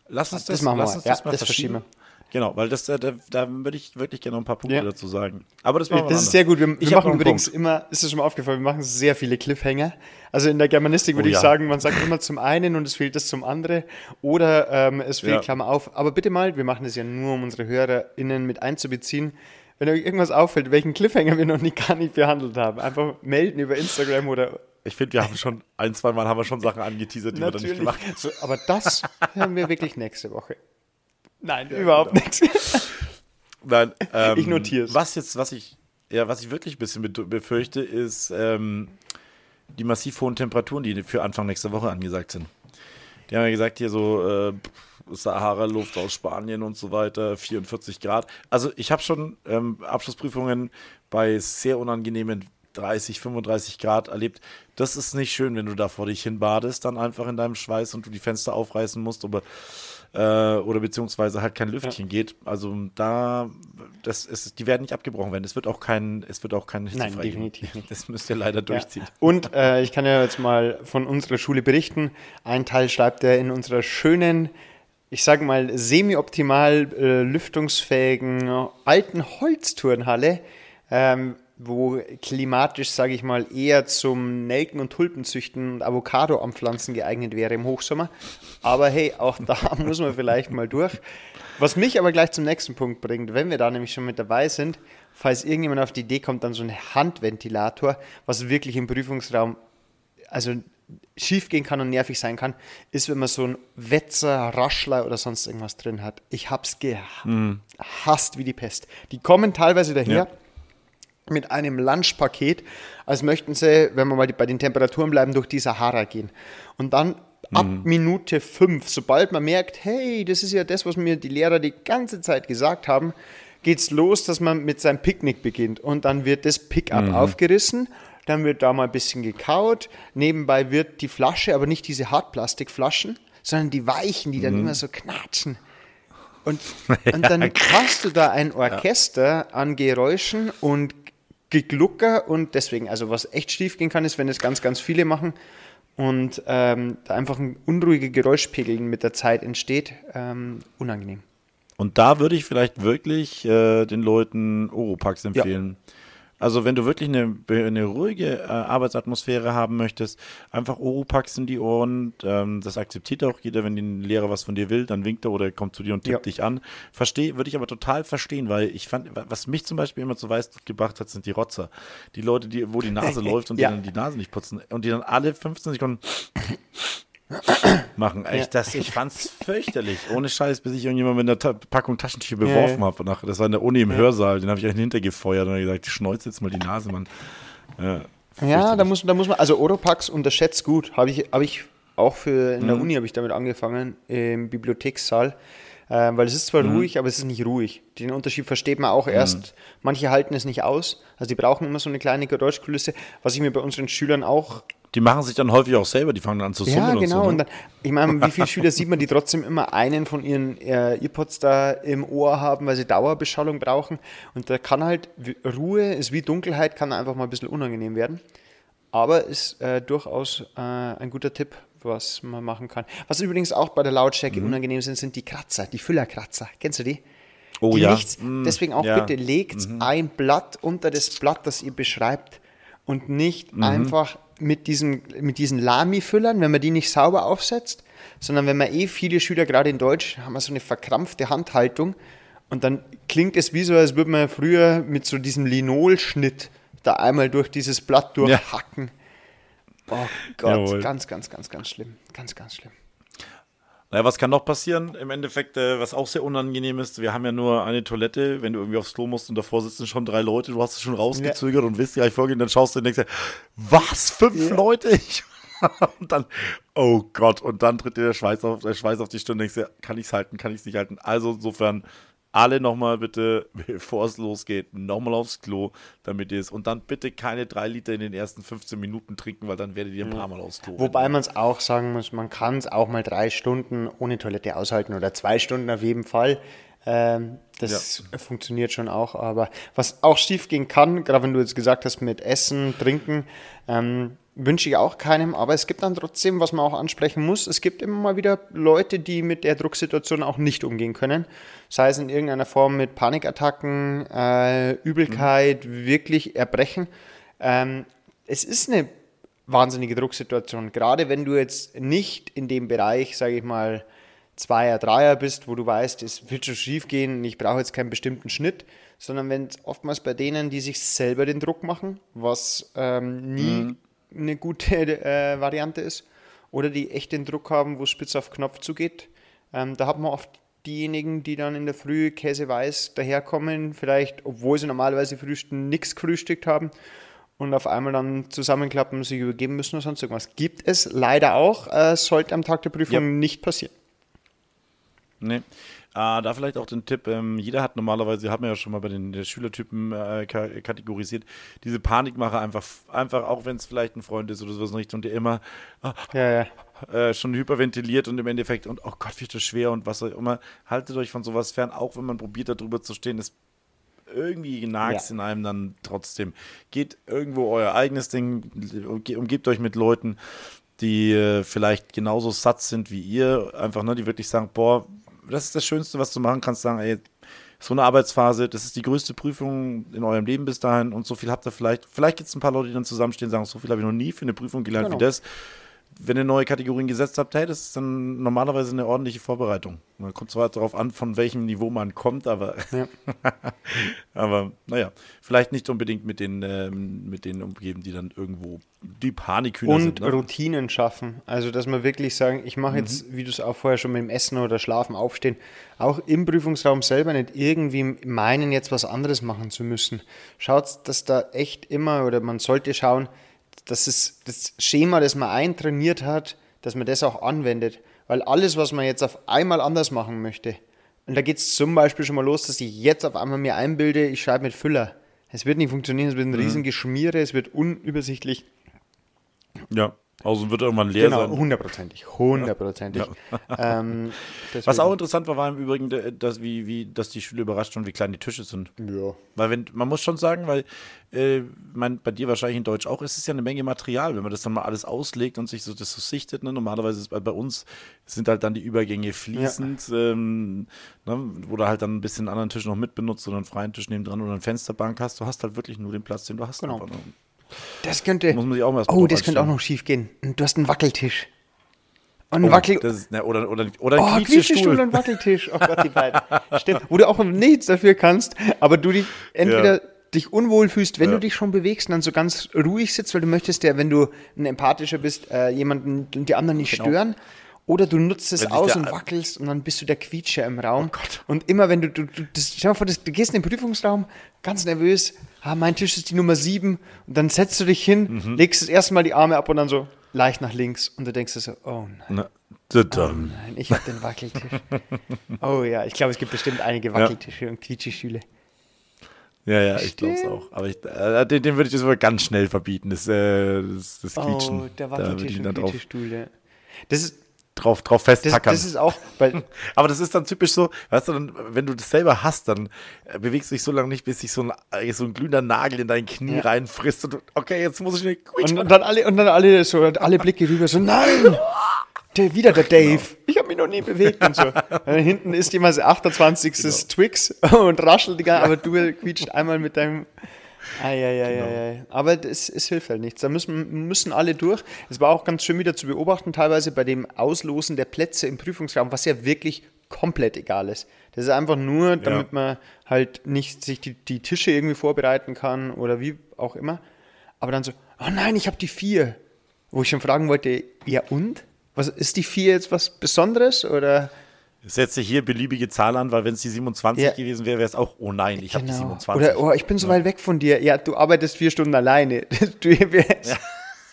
Speaker 2: Lass uns
Speaker 1: Das
Speaker 2: das,
Speaker 1: machen wir
Speaker 2: lass
Speaker 1: mal.
Speaker 2: uns
Speaker 1: Ja,
Speaker 2: das mal
Speaker 1: das
Speaker 2: verschieben.
Speaker 1: verschieben
Speaker 2: Genau, weil das, äh, da, da würde ich wirklich gerne noch ein paar Punkte
Speaker 1: Ja.
Speaker 2: dazu sagen. Aber das machen wir
Speaker 1: Das
Speaker 2: anders.
Speaker 1: ist sehr gut. Wir,
Speaker 2: Ich
Speaker 1: wir machen übrigens
Speaker 2: Punkt.
Speaker 1: immer, ist es schon mal aufgefallen, wir machen sehr viele Cliffhanger. Also in der Germanistik würde
Speaker 2: Oh
Speaker 1: ich
Speaker 2: ja.
Speaker 1: sagen, man sagt immer zum einen und es fehlt das zum anderen. Oder ähm, es fehlt
Speaker 2: Ja.
Speaker 1: Klammer auf. Aber bitte mal, wir machen das ja nur, um unsere HörerInnen mit einzubeziehen. Wenn euch irgendwas auffällt, welchen Cliffhanger wir noch nie, gar nicht behandelt haben, einfach melden über Instagram oder
Speaker 2: Ich finde, wir haben schon ein, zwei Mal haben wir schon Sachen angeteasert, die wir dann nicht
Speaker 1: natürlich.
Speaker 2: gemacht haben.
Speaker 1: So, aber das hören wir wirklich nächste Woche. Nein, überhaupt nichts. *laughs*
Speaker 2: Nein, ähm,
Speaker 1: Ich notier's.
Speaker 2: Was jetzt, was ich, ja, was ich wirklich ein bisschen be- befürchte, ist ähm, die massiv hohen Temperaturen, die für Anfang nächster Woche angesagt sind. Die haben ja gesagt, hier so äh, Sahara-Luft aus Spanien und so weiter, 44 Grad. Also ich habe schon ähm, Abschlussprüfungen bei sehr unangenehmen 30, 35 Grad erlebt. Das ist nicht schön, wenn du da vor dich hin badest, dann einfach in deinem Schweiß und du die Fenster aufreißen musst, aber äh, oder beziehungsweise halt kein Lüftchen geht. Also da, das ist, die werden nicht abgebrochen werden. Es wird auch kein, es wird auch kein
Speaker 1: Nein,
Speaker 2: Hitzefrei geben.
Speaker 1: definitiv nicht. *laughs*
Speaker 2: Das müsst ihr leider durchziehen.
Speaker 1: Ja. Und äh, ich kann ja jetzt mal von unserer Schule berichten. Ein Teil schreibt er in unserer schönen, ich sage mal, semi-optimal äh, lüftungsfähigen äh, alten Holzturnhalle, ähm, wo klimatisch, sage ich mal, eher zum Nelken- und Tulpenzüchten und Avocado anpflanzen geeignet wäre im Hochsommer. Aber hey, auch da *laughs* muss man vielleicht mal durch. Was mich aber gleich zum nächsten Punkt bringt, wenn wir da nämlich schon mit dabei sind, falls irgendjemand auf die Idee kommt, dann so ein Handventilator, was wirklich im Prüfungsraum also schief gehen kann und nervig sein kann, ist, wenn man so ein Wetzer, Raschler oder sonst irgendwas drin hat. Ich hab's gehasst wie die Pest. Die kommen teilweise daher
Speaker 2: Ja.
Speaker 1: Mit einem Lunchpaket, als möchten sie, wenn wir mal bei den Temperaturen bleiben, durch die Sahara gehen. Und dann ab Minute fünf, sobald man merkt, hey, das ist ja das, was mir die Lehrer die ganze Zeit gesagt haben, geht's los, dass man mit seinem Picknick beginnt. Und dann wird das Pickup aufgerissen, dann wird da mal ein bisschen gekaut, nebenbei wird die Flasche, aber nicht diese Hartplastikflaschen, sondern die weichen, die dann immer so knatschen. Und, *laughs* und dann hast du da ein Orchester an Geräuschen und Geglucker und deswegen, also was echt schief gehen kann, ist, wenn es ganz, ganz viele machen und ähm, da einfach ein unruhiger Geräuschpegel mit der Zeit entsteht, ähm, unangenehm.
Speaker 2: Und da würde ich vielleicht wirklich äh, den Leuten Oropax empfehlen. Also wenn du wirklich eine, eine ruhige äh, Arbeitsatmosphäre haben möchtest, einfach Oropax in die Ohren. Ähm, das akzeptiert auch jeder, wenn ein Lehrer was von dir will, dann winkt er oder kommt zu dir und tippt
Speaker 1: Ja.
Speaker 2: dich an. Verstehe, würde ich aber total verstehen, weil ich fand, was mich zum Beispiel immer zu weiß gebracht hat, sind die Rotzer. Die Leute, die, wo die Nase *laughs* läuft und
Speaker 1: Ja.
Speaker 2: die dann die Nase nicht putzen und die dann alle 15 Sekunden machen. Echt, das, ich fand's fürchterlich. Ohne Scheiß, bis ich irgendjemand mit einer Ta Packung Taschentücher beworfen
Speaker 1: ja.
Speaker 2: habe. Nach- Das war in der Uni im Hörsaal, den habe ich hintergefeuert und gesagt, schneuze jetzt mal die Nase, Mann. Ja,
Speaker 1: Ja, da muss, da muss man, also Oropax unterschätzt gut, habe ich, hab ich auch für, in
Speaker 2: Mhm.
Speaker 1: der Uni habe ich damit angefangen, im Bibliothekssaal. Äh, weil es ist zwar ruhig, aber es ist nicht ruhig. Den Unterschied versteht man auch erst. Manche halten es nicht aus. Also die brauchen immer so eine kleine Geräuschkulisse, was ich mir bei unseren Schülern auch
Speaker 2: Die machen sich dann häufig auch selber, die fangen dann an zu summen
Speaker 1: ja,
Speaker 2: und
Speaker 1: genau.
Speaker 2: so.
Speaker 1: Und
Speaker 2: Ne?
Speaker 1: dann, ich meine, wie viele Schüler sieht man, die trotzdem immer einen von ihren äh, Earpods da im Ohr haben, weil sie Dauerbeschallung brauchen. Und da kann halt Ruhe, ist wie Dunkelheit, kann einfach mal ein bisschen unangenehm werden. Aber ist äh, durchaus äh, ein guter Tipp, was man machen kann. Was übrigens auch bei der Lautstärke
Speaker 2: Mhm.
Speaker 1: unangenehm sind, sind die Kratzer, die Füllerkratzer. Kennst du die?
Speaker 2: Oh
Speaker 1: die
Speaker 2: ja.
Speaker 1: nichts,
Speaker 2: Mm,
Speaker 1: deswegen auch
Speaker 2: ja.
Speaker 1: bitte legt ein Blatt unter das Blatt, das ihr beschreibt und nicht
Speaker 2: Mhm.
Speaker 1: einfach mit, diesem, mit diesen Lami-Füllern, wenn man die nicht sauber aufsetzt, sondern wenn man eh viele Schüler, gerade in Deutsch, haben wir so eine verkrampfte Handhaltung und dann klingt es wie so, als würde man früher mit so diesem Linolschnitt da einmal durch dieses Blatt durchhacken. Oh Gott,
Speaker 2: Jawohl.
Speaker 1: ganz, ganz, ganz, ganz schlimm. Ganz, ganz schlimm.
Speaker 2: Naja, was kann noch passieren? Im Endeffekt, äh, was auch sehr unangenehm ist, wir haben ja nur eine Toilette, wenn du irgendwie aufs Klo musst und davor sitzen schon drei Leute, du hast es schon rausgezögert und willst gleich vorgehen, dann schaust du und denkst dir, was, fünf Leute? Ich, *laughs* und dann, oh Gott, und dann tritt dir der Schweiß auf, der Schweiß auf die Stirn und denkst dir, kann ich es halten, kann ich es nicht halten? Also insofern, alle nochmal bitte, *laughs* bevor es losgeht, nochmal aufs Klo, damit ihr es, und dann bitte keine drei Liter in den ersten 15 Minuten trinken, weil dann werdet ihr ein paar Mal aufs Klo.
Speaker 1: Wobei man es auch sagen muss, man kann es auch mal drei Stunden ohne Toilette aushalten oder zwei Stunden auf jeden Fall. Ähm, das funktioniert schon auch, aber was auch schief gehen kann, gerade wenn du jetzt gesagt hast mit Essen, Trinken, ähm, wünsche ich auch keinem, aber es gibt dann trotzdem, was man auch ansprechen muss, es gibt immer mal wieder Leute, die mit der Drucksituation auch nicht umgehen können, sei es in irgendeiner Form mit Panikattacken, äh, Übelkeit, wirklich Erbrechen. Ähm, es ist eine wahnsinnige Drucksituation. Gerade wenn du jetzt nicht in dem Bereich, sage ich mal, Zweier, Dreier bist, wo du weißt, es wird schon schief gehen ich brauche jetzt keinen bestimmten Schnitt, sondern wenn es oftmals bei denen, die sich selber den Druck machen, was ähm, nie eine gute äh, Variante ist, oder die echt den Druck haben, wo es spitz auf Knopf zugeht, ähm, da hat man oft diejenigen, die dann in der Früh käseweiß daherkommen, vielleicht, obwohl sie normalerweise frühstücken, nichts gefrühstückt haben und auf einmal dann zusammenklappen, sich übergeben müssen oder sonst irgendwas. Gibt es leider auch, äh, sollte am Tag der Prüfung
Speaker 2: Ja.
Speaker 1: nicht passieren.
Speaker 2: Nee. Äh, da vielleicht auch den Tipp, ähm, jeder hat normalerweise, haben wir ja schon mal bei den Schülertypen äh, ka kategorisiert, diese Panikmache einfach, einfach auch wenn es vielleicht ein Freund ist oder sowas in Richtung, der immer ah,
Speaker 1: Ja, ja.
Speaker 2: äh, schon hyperventiliert und im Endeffekt und oh Gott, wird das schwer und was auch immer. Haltet euch von sowas fern, auch wenn man probiert, darüber zu stehen, ist irgendwie nagt
Speaker 1: Ja.
Speaker 2: in einem dann trotzdem. Geht irgendwo euer eigenes Ding, umge- umgebt euch mit Leuten, die äh, vielleicht genauso satt sind wie ihr, einfach, ne, die wirklich sagen, boah, das ist das Schönste, was du machen kannst, sagen, ey, so eine Arbeitsphase, das ist die größte Prüfung in eurem Leben bis dahin und so viel habt ihr vielleicht, vielleicht gibt es ein paar Leute, die dann zusammenstehen und sagen, so viel habe ich noch nie für eine Prüfung gelernt
Speaker 1: Genau.
Speaker 2: wie das. Wenn ihr neue Kategorien gesetzt habt, hey, das ist dann normalerweise eine ordentliche Vorbereitung. Man kommt zwar darauf an, von welchem Niveau man kommt, aber,
Speaker 1: Ja. *laughs*
Speaker 2: aber naja, vielleicht nicht unbedingt mit den, ähm, mit denen umgeben, die dann irgendwo die Panikhühner
Speaker 1: Und
Speaker 2: sind. Ne?
Speaker 1: Routinen schaffen. Also, dass man wirklich sagen, ich mache jetzt, wie du es auch vorher schon mit dem Essen oder Schlafen aufstehen, auch im Prüfungsraum selber nicht irgendwie meinen, jetzt was anderes machen zu müssen. Schaut, dass da echt immer, oder man sollte schauen, dass es das Schema, das man eintrainiert hat, dass man das auch anwendet. Weil alles, was man jetzt auf einmal anders machen möchte, und da geht es zum Beispiel schon mal los, dass ich jetzt auf einmal mir einbilde, ich schreibe mit Füller. Es wird nicht funktionieren, es wird ein riesen Geschmiere, es wird unübersichtlich.
Speaker 2: Ja, also wird irgendwann leer
Speaker 1: Genau,
Speaker 2: sein.
Speaker 1: hundertprozentig. Hundertprozentig. *laughs* Ähm,
Speaker 2: Was auch interessant war, war im Übrigen, äh, dass, wie, wie, dass die Schüler überrascht waren, wie klein die Tische sind.
Speaker 1: Ja.
Speaker 2: Weil wenn, man muss schon sagen, weil äh, mein, bei dir wahrscheinlich in Deutsch auch, ist es ja eine Menge Material, wenn man das dann mal alles auslegt und sich so das so sichtet. Ne? Normalerweise ist bei, bei uns sind halt dann die Übergänge fließend, ähm, ne? wo du halt dann ein bisschen einen anderen Tisch noch mitbenutzt oder einen freien Tisch neben dran oder eine Fensterbank hast. Du hast halt wirklich nur den Platz, den du hast.
Speaker 1: Genau.
Speaker 2: einfach, ne?
Speaker 1: Das könnte.
Speaker 2: Muss man sich auch mal
Speaker 1: oh, das könnte auch noch schief gehen. Du hast einen Wackeltisch. Und ein
Speaker 2: Oh,
Speaker 1: Wackel.
Speaker 2: ist, ne, oder, oder, oder ein
Speaker 1: Oh,
Speaker 2: Quietschestuhl.
Speaker 1: Quietschestuhl und Wackeltisch. Oh Gott, die beiden. Stimmt. Wo du auch nichts dafür kannst, aber du dich entweder
Speaker 2: Ja.
Speaker 1: dich unwohl fühlst, wenn
Speaker 2: Ja.
Speaker 1: du dich schon bewegst und dann so ganz ruhig sitzt, weil du möchtest ja, wenn du ein empathischer bist, äh, jemanden, die anderen nicht stören. Oder du nutzt es aus und
Speaker 2: Oh
Speaker 1: wackelst und dann bist du der Quietscher im Raum. Und immer wenn du, du, du das, stell dir vor, das, du gehst in den Prüfungsraum, ganz nervös, ah, mein Tisch ist die Nummer sieben und dann setzt du dich hin,
Speaker 2: Mhm.
Speaker 1: legst das erste Mal die Arme ab und dann so leicht nach links und du denkst dir so, oh nein.
Speaker 2: Na, Tudum.
Speaker 1: Nein, ich habe den Wackeltisch. *laughs* oh ja, ich glaube, es gibt bestimmt einige Wackeltische und Quietschestühle.
Speaker 2: Ja, ja, ich glaube es auch. Aber ich, äh, den, den würde ich jetzt aber ganz schnell verbieten, das, äh, das, das Quietschen.
Speaker 1: Oh, der
Speaker 2: Da
Speaker 1: Wackeltisch
Speaker 2: ich
Speaker 1: und Quietschestuhl. ja. Das ist,
Speaker 2: drauf, drauf
Speaker 1: das,
Speaker 2: festtackern.
Speaker 1: das ist auch, weil *laughs*
Speaker 2: aber das ist dann typisch so, weißt du, dann, wenn du das selber hast, dann äh, bewegst du dich so lange nicht, bis sich so ein, äh, so ein glühender Nagel in dein Knie
Speaker 1: Ja.
Speaker 2: reinfrisst und du, okay, jetzt muss ich nicht.
Speaker 1: Und, und dann alle und dann alle so alle Blicke rüber so nein der, wieder der Dave ich habe mich noch nie bewegt und so *laughs* und hinten ist jemand 28. Twix *laughs* und raschelt die ganze aber du quietscht einmal mit deinem Eieieiei. Aber das, es hilft halt nichts. Da müssen, müssen alle durch. Es war auch ganz schön wieder zu beobachten, teilweise bei dem Auslosen der Plätze im Prüfungsraum, was ja wirklich komplett egal ist. Das ist einfach nur, damit man halt nicht sich die, die Tische irgendwie vorbereiten kann oder wie auch immer. Aber dann so, oh nein, ich habe die vier. Wo ich schon fragen wollte, ja und? Was, ist die vier jetzt was Besonderes oder?
Speaker 2: Setze hier beliebige Zahl an, weil wenn es die 27
Speaker 1: Ja.
Speaker 2: gewesen wäre, wäre es auch, oh nein, ich habe die 27.
Speaker 1: Oder, oh, ich bin so weit weg von dir. Ja, du arbeitest vier Stunden alleine. *laughs* Du,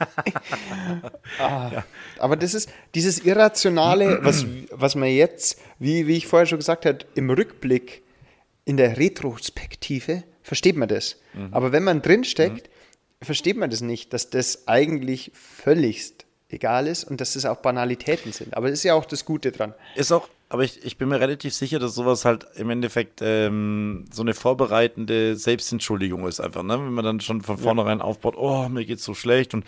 Speaker 1: *laughs* ah, Aber das ist dieses Irrationale, *clears throat* was, was man jetzt, wie, wie ich vorher schon gesagt habe, im Rückblick, in der Retrospektive, versteht man das.
Speaker 2: Mhm.
Speaker 1: Aber wenn man drinsteckt, versteht man das nicht, dass das eigentlich völligst egal ist und dass das auch Banalitäten sind. Aber das ist ja auch das Gute dran.
Speaker 2: Ist auch, aber ich, ich bin mir relativ sicher, dass sowas halt im Endeffekt ähm, so eine vorbereitende Selbstentschuldigung ist einfach, ne? Wenn man dann schon von vornherein aufbaut, oh, mir geht's so schlecht und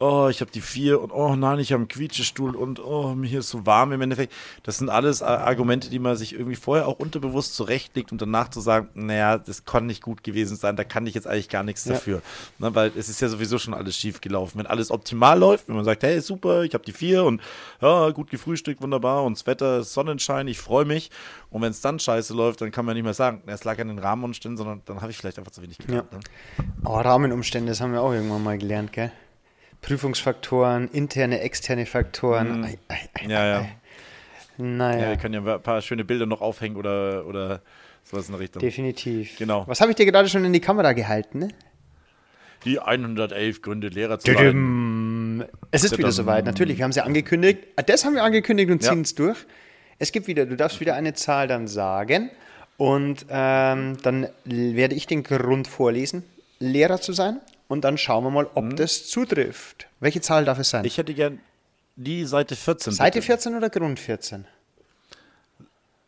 Speaker 2: oh, ich habe die vier und oh nein, ich habe einen Quietschestuhl und oh, mir hier ist so warm im Endeffekt. Das sind alles äh, Argumente, die man sich irgendwie vorher auch unterbewusst zurechtlegt und danach zu sagen, naja, das kann nicht gut gewesen sein, da kann ich jetzt eigentlich gar nichts
Speaker 1: Ja.
Speaker 2: dafür. Ne? Weil es ist ja sowieso schon alles schief gelaufen. Wenn alles optimal läuft, wenn man sagt, hey, super, ich habe die vier und ja, gut gefrühstückt, wunderbar und das Wetter ist Sonnenschein, ich freue mich. Und wenn es dann scheiße läuft, dann kann man nicht mehr sagen, es lag an den Rahmenumständen, sondern dann habe ich vielleicht einfach zu wenig gelernt.
Speaker 1: Ja.
Speaker 2: Ne?
Speaker 1: Oh, Rahmenumstände, das haben wir auch irgendwann mal gelernt, gell? Prüfungsfaktoren, interne, externe Faktoren. Ei, ei, ei,
Speaker 2: Ja, ja.
Speaker 1: Naja,
Speaker 2: Ja, wir können ja ein paar schöne Bilder noch aufhängen oder, oder sowas in der Richtung.
Speaker 1: definitiv.
Speaker 2: Genau.
Speaker 1: Was habe ich dir gerade schon in die Kamera gehalten? Ne?
Speaker 2: Die 111 Gründe, Lehrer zu sein.
Speaker 1: Es ist wieder soweit, natürlich. Wir haben es ja angekündigt. Ah, Das haben wir angekündigt und
Speaker 2: Ja.
Speaker 1: ziehen es durch. Es gibt wieder, du darfst wieder eine Zahl dann sagen. Und ähm, dann werde ich den Grund vorlesen, Lehrer zu sein. Und dann schauen wir mal, ob das zutrifft. Welche Zahl darf es sein?
Speaker 2: Mhm. Ich hätte gern die Seite 14.
Speaker 1: Seite
Speaker 2: bitte.
Speaker 1: 14 oder Grund 14?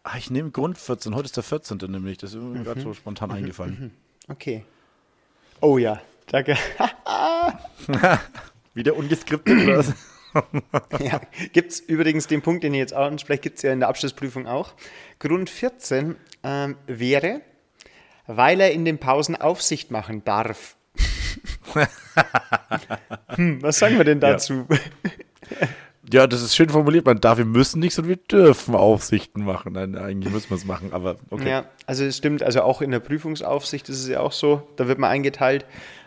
Speaker 2: Ah, ich nehme Grund 14. Heute ist der 14. nämlich. Das ist mir
Speaker 1: Mhm.
Speaker 2: gerade so spontan eingefallen.
Speaker 1: Okay. Oh ja, danke. *laughs*
Speaker 2: Wieder ungeskriptet oder was? *laughs*
Speaker 1: ja, gibt es übrigens den Punkt, den ich jetzt anspreche, gibt es ja in der Abschlussprüfung auch. Grund 14 ähm, wäre, weil er in den Pausen Aufsicht machen darf. *laughs* hm, was sagen wir denn dazu?
Speaker 2: Ja, das ist schön formuliert. Man darf, wir müssen nicht, sondern wir dürfen Aufsichten machen. Nein, eigentlich müssen wir es machen, aber okay.
Speaker 1: Ja, also es stimmt, also auch in der Prüfungsaufsicht ist es ja auch so, da wird man eingeteilt,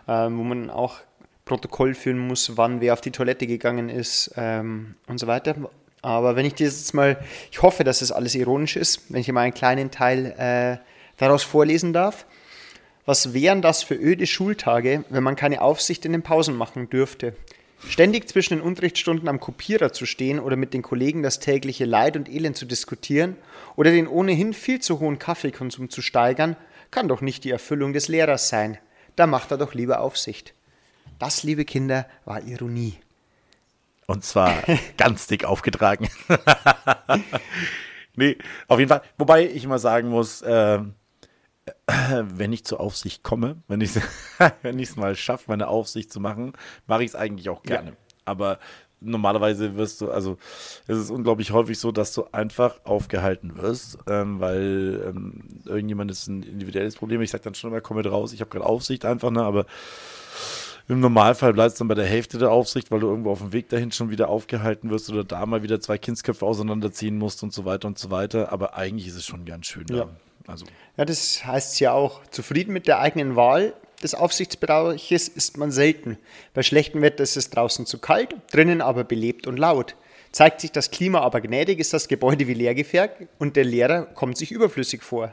Speaker 1: ähm, wo man auch Protokoll führen muss, wann wer auf die Toilette gegangen ist ähm, und so weiter. Aber wenn ich dir jetzt mal, ich hoffe, dass das alles ironisch ist, wenn ich dir mal einen kleinen Teil äh, daraus vorlesen darf. Was wären das für öde Schultage, wenn man keine Aufsicht in den Pausen machen dürfte? Ständig zwischen den Unterrichtsstunden am Kopierer zu stehen oder mit den Kollegen das tägliche Leid und Elend zu diskutieren oder den ohnehin viel zu hohen Kaffeekonsum zu steigern, kann doch nicht die Erfüllung des Lehrers sein. Da macht er doch lieber Aufsicht. Das, liebe Kinder, war Ironie.
Speaker 2: Und zwar *laughs* ganz dick aufgetragen. *laughs* nee, auf jeden Fall. Wobei ich immer sagen muss, ähm, *clears throat* wenn ich zur Aufsicht komme, wenn ich *laughs* wenn es mal schaffe, meine Aufsicht zu machen, mache ich es eigentlich auch gerne. Aber normalerweise wirst du, also es ist unglaublich häufig so, dass du einfach aufgehalten wirst, ähm, weil ähm, irgendjemand ist ein individuelles Problem. Ich sage dann schon immer, komm mit raus, ich habe gerade Aufsicht einfach, ne, aber im Normalfall bleibst du dann bei der Hälfte der Aufsicht, weil du irgendwo auf dem Weg dahin schon wieder aufgehalten wirst oder da mal wieder zwei Kindsköpfe auseinanderziehen musst und so weiter und so weiter. Aber eigentlich ist es schon ganz schön da.
Speaker 1: Ja.
Speaker 2: Also,
Speaker 1: Ja, das heißt ja auch, zufrieden mit der eigenen Wahl des Aufsichtsbereiches ist man selten. Bei schlechtem Wetter ist es draußen zu kalt, drinnen aber belebt und laut. Zeigt sich das Klima aber gnädig, ist das Gebäude wie leer gefärbt und der Lehrer kommt sich überflüssig vor.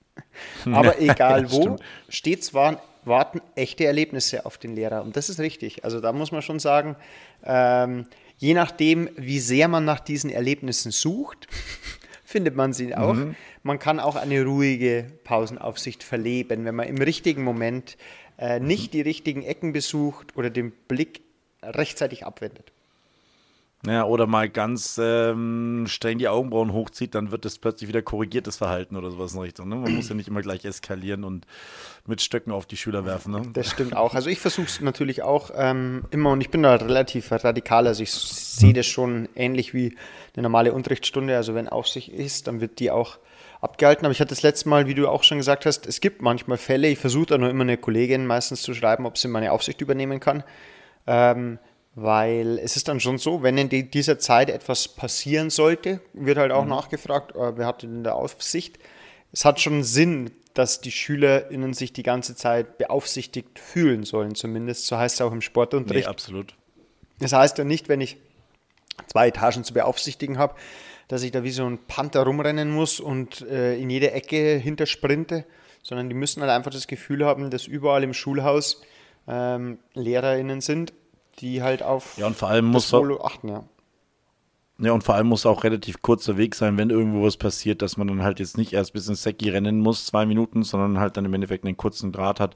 Speaker 1: *laughs* aber egal *laughs* wo, stets waren, warten echte Erlebnisse auf den Lehrer. Und das ist richtig. Also da muss man schon sagen, ähm, je nachdem, wie sehr man nach diesen Erlebnissen sucht, *laughs* findet man sie auch.
Speaker 2: Mhm.
Speaker 1: Man kann auch eine ruhige Pausenaufsicht verleben, wenn man im richtigen Moment äh, nicht die richtigen Ecken besucht oder den Blick rechtzeitig abwendet.
Speaker 2: Ja, oder mal ganz ähm, streng die Augenbrauen hochzieht, dann wird das plötzlich wieder korrigiertes Verhalten oder sowas in Richtung. Ne? Man muss ja nicht immer gleich eskalieren und mit Stöcken auf die Schüler werfen. Ne?
Speaker 1: Das stimmt auch. Also ich versuche es natürlich auch ähm, immer und ich bin da relativ radikal. Also ich sehe das schon ähnlich wie eine normale Unterrichtsstunde. Also wenn Aufsicht ist, dann wird die auch abgehalten. Aber ich hatte das letzte Mal, wie du auch schon gesagt hast, es gibt manchmal Fälle, ich versuche da nur immer eine Kollegin meistens zu schreiben, ob sie meine Aufsicht übernehmen kann. Ähm, weil es ist dann schon so, wenn in die, dieser Zeit etwas passieren sollte, wird halt auch nachgefragt, äh, wer hat denn in der Aufsicht. Es hat schon Sinn, dass die SchülerInnen sich die ganze Zeit beaufsichtigt fühlen sollen, zumindest. So heißt es auch im
Speaker 2: Nee,
Speaker 1: Sportunterricht.
Speaker 2: absolut.
Speaker 1: Das heißt ja nicht, wenn ich zwei Etagen zu beaufsichtigen habe, dass ich da wie so ein Panther rumrennen muss und äh, in jede Ecke hintersprinte, sondern die müssen halt einfach das Gefühl haben, dass überall im Schulhaus ähm, LehrerInnen sind, die halt auf
Speaker 2: Ja, und vor allem muss
Speaker 1: Wohl achten, ja.
Speaker 2: ja, und vor allem muss auch relativ kurzer Weg sein, wenn irgendwo was passiert, dass man dann halt jetzt nicht erst bis ins Säcki rennen muss, zwei Minuten, sondern halt dann im Endeffekt einen kurzen Draht hat,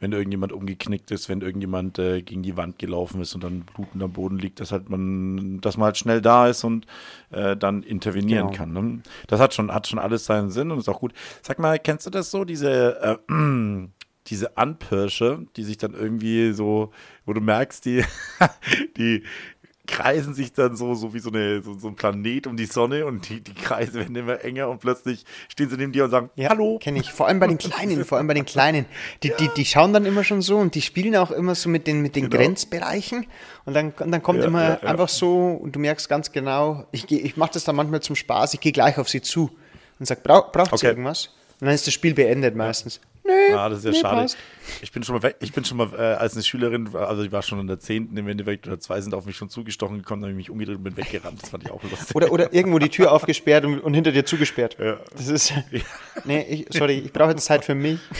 Speaker 2: wenn irgendjemand umgeknickt ist, wenn irgendjemand äh, gegen die Wand gelaufen ist und dann blutend am Boden liegt, dass halt man, dass man halt schnell da ist und äh, dann intervenieren
Speaker 1: Genau.
Speaker 2: kann. Ne? Das hat schon, hat schon alles seinen Sinn und ist auch gut. Sag mal, kennst du das so, diese äh, diese Anpirsche, die sich dann irgendwie so, wo du merkst, die, *laughs* die kreisen sich dann so, so wie so, eine, so, so ein Planet um die Sonne und die, die Kreise werden immer enger und plötzlich stehen sie neben dir und sagen,
Speaker 1: Ja,
Speaker 2: hallo.
Speaker 1: Kenne ich. Vor allem bei den *laughs* Kleinen, vor allem bei den Kleinen. Die, die, die schauen dann immer schon so und die spielen auch immer so mit den, mit den
Speaker 2: Genau.
Speaker 1: Grenzbereichen. Und dann, und dann kommt
Speaker 2: Ja,
Speaker 1: immer
Speaker 2: ja, ja.
Speaker 1: einfach so und du merkst ganz genau, ich, geh- ich mache das dann manchmal zum Spaß, ich gehe gleich auf sie zu und sage, Brauch, braucht sie
Speaker 2: Okay.
Speaker 1: irgendwas? Und dann ist das Spiel beendet meistens. Nö,
Speaker 2: Ah, das ist ja
Speaker 1: nee,
Speaker 2: schade.
Speaker 1: passt.
Speaker 2: Ich bin schon mal weg, ich bin schon mal äh, als eine Schülerin, also ich war schon in der 10. im Endeffekt oder zwei sind auf mich schon zugestochen gekommen, dann habe ich mich umgedreht und bin weggerannt. Das fand ich auch lustig.
Speaker 1: Oder, oder irgendwo die Tür *laughs* aufgesperrt und, und hinter dir zugesperrt.
Speaker 2: Ja.
Speaker 1: Das ist. Nee, ich, sorry, ich brauche jetzt Zeit für mich. *laughs*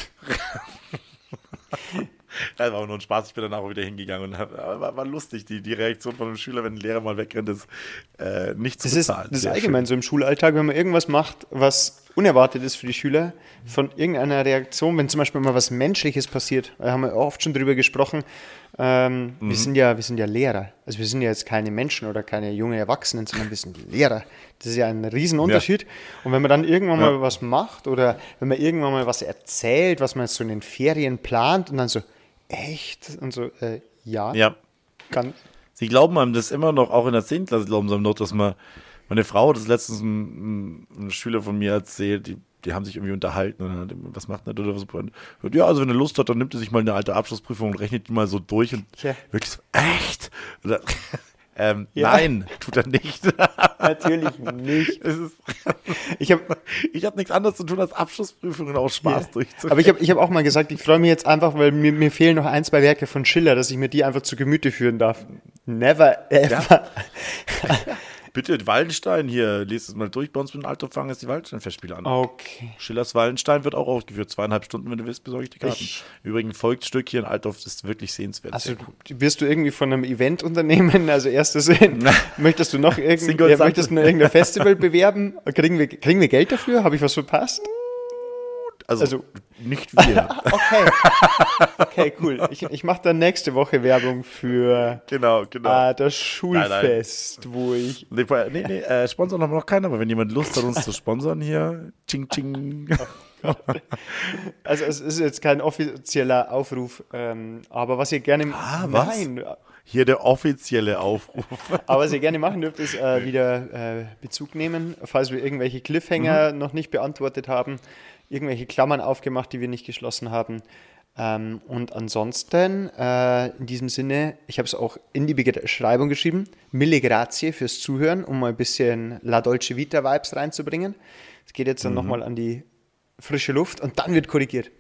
Speaker 1: *laughs*
Speaker 2: Das war auch nur ein Spaß. Ich bin danach auch wieder hingegangen und hab, war, war lustig. Die, die Reaktion von einem Schüler, wenn ein Lehrer mal wegrennt, ist äh, nicht zu
Speaker 1: Das ist,
Speaker 2: bezahlen.
Speaker 1: das ist allgemein so im Schulalltag, wenn man irgendwas macht, was unerwartet ist für die Schüler, von irgendeiner Reaktion, wenn zum Beispiel mal was Menschliches passiert, da haben wir oft schon drüber gesprochen, ähm,
Speaker 2: Mhm.
Speaker 1: wir, sind ja, wir sind ja Lehrer. Also wir sind ja jetzt keine Menschen oder keine junge Erwachsenen, sondern wir sind Lehrer. Das ist ja ein Riesenunterschied. Und wenn man dann irgendwann
Speaker 2: Ja.
Speaker 1: mal was macht oder wenn man irgendwann mal was erzählt, was man jetzt so in den Ferien plant und dann so, echt? Und so, äh, ja.
Speaker 2: Ja,
Speaker 1: kann,
Speaker 2: Sie glauben einem das immer noch, auch in der 10. Klasse glauben sie einem noch, dass man, meine Frau hat das letztens ein, ein Schüler von mir erzählt, die, die haben sich irgendwie unterhalten und dann hat er, was macht er oder was? Und Ja, also wenn er Lust hat, dann nimmt er sich mal eine alte Abschlussprüfung und rechnet die mal so durch und
Speaker 1: Tja.
Speaker 2: wirklich so, echt? Oder, *laughs* ähm,
Speaker 1: Ja.
Speaker 2: Nein, tut er nicht. *laughs*
Speaker 1: natürlich nicht.
Speaker 2: ist,
Speaker 1: Ich habe
Speaker 2: ich habe nichts anderes zu tun, als Abschlussprüfungen auch Spaß
Speaker 1: Ja.
Speaker 2: durchzuführen.
Speaker 1: Aber ich habe ich hab auch mal gesagt, ich freue mich jetzt einfach, weil mir, mir fehlen noch ein, zwei Werke von Schiller, dass ich mir die einfach zu Gemüte führen darf. Never ever. *laughs*
Speaker 2: Bitte, Wallenstein hier, lest es mal durch. Bei uns mit dem Alter fangen jetzt die Wallenstein-Festspiele an.
Speaker 1: Okay.
Speaker 2: Schillers Wallenstein wird auch aufgeführt. Zweieinhalb Stunden, wenn du willst, besorge ich die Karten.
Speaker 1: Ich-
Speaker 2: Übrigens, Volksstück hier in Altdorf ist wirklich sehenswert.
Speaker 1: Also wirst du irgendwie von einem Event unternehmen? Also erstes, möchtest du noch irgend, ja, möchtest du noch irgendein Festival *laughs* bewerben? Kriegen wir, kriegen wir Geld dafür? Habe ich was verpasst?
Speaker 2: Also,
Speaker 1: also-
Speaker 2: nicht wir. *laughs*
Speaker 1: Okay. Okay, cool. Ich, ich mache dann nächste Woche Werbung für
Speaker 2: genau, genau.
Speaker 1: äh, das Schulfest, wo ich.
Speaker 2: Nee, nee, nee äh, sponsern haben wir noch keinen, aber wenn jemand Lust hat, uns zu sponsern hier, ching, ching. *laughs*
Speaker 1: Also es ist jetzt kein offizieller Aufruf, ähm, aber was ihr gerne
Speaker 2: Ah, was?
Speaker 1: Nein,
Speaker 2: Hier der offizielle Aufruf. *laughs*
Speaker 1: aber was ihr gerne machen dürft, ist äh, wieder äh, Bezug nehmen, falls wir irgendwelche Cliffhanger noch nicht beantwortet haben, irgendwelche Klammern aufgemacht, die wir nicht geschlossen haben. Ähm, und ansonsten, äh, in diesem Sinne, ich habe es auch in die Beschreibung geschrieben, mille grazie fürs Zuhören, um mal ein bisschen La Dolce Vita Vibes reinzubringen. Es geht jetzt dann nochmal an die frische Luft und dann wird korrigiert.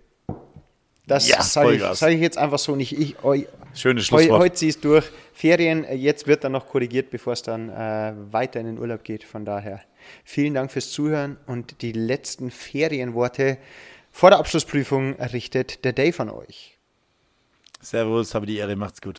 Speaker 1: Das
Speaker 2: Ja,
Speaker 1: sage ich, sag ich jetzt einfach so nicht. Ich, eu,
Speaker 2: Schönes Schlusswort.
Speaker 1: heute ziehst durch. Ferien, äh, jetzt wird dann noch korrigiert, bevor es dann äh, weiter in den Urlaub geht. Von daher vielen Dank fürs Zuhören und die letzten Ferienworte vor der Abschlussprüfung errichtet der Dave an euch.
Speaker 2: Servus, habe die Ehre, macht's gut.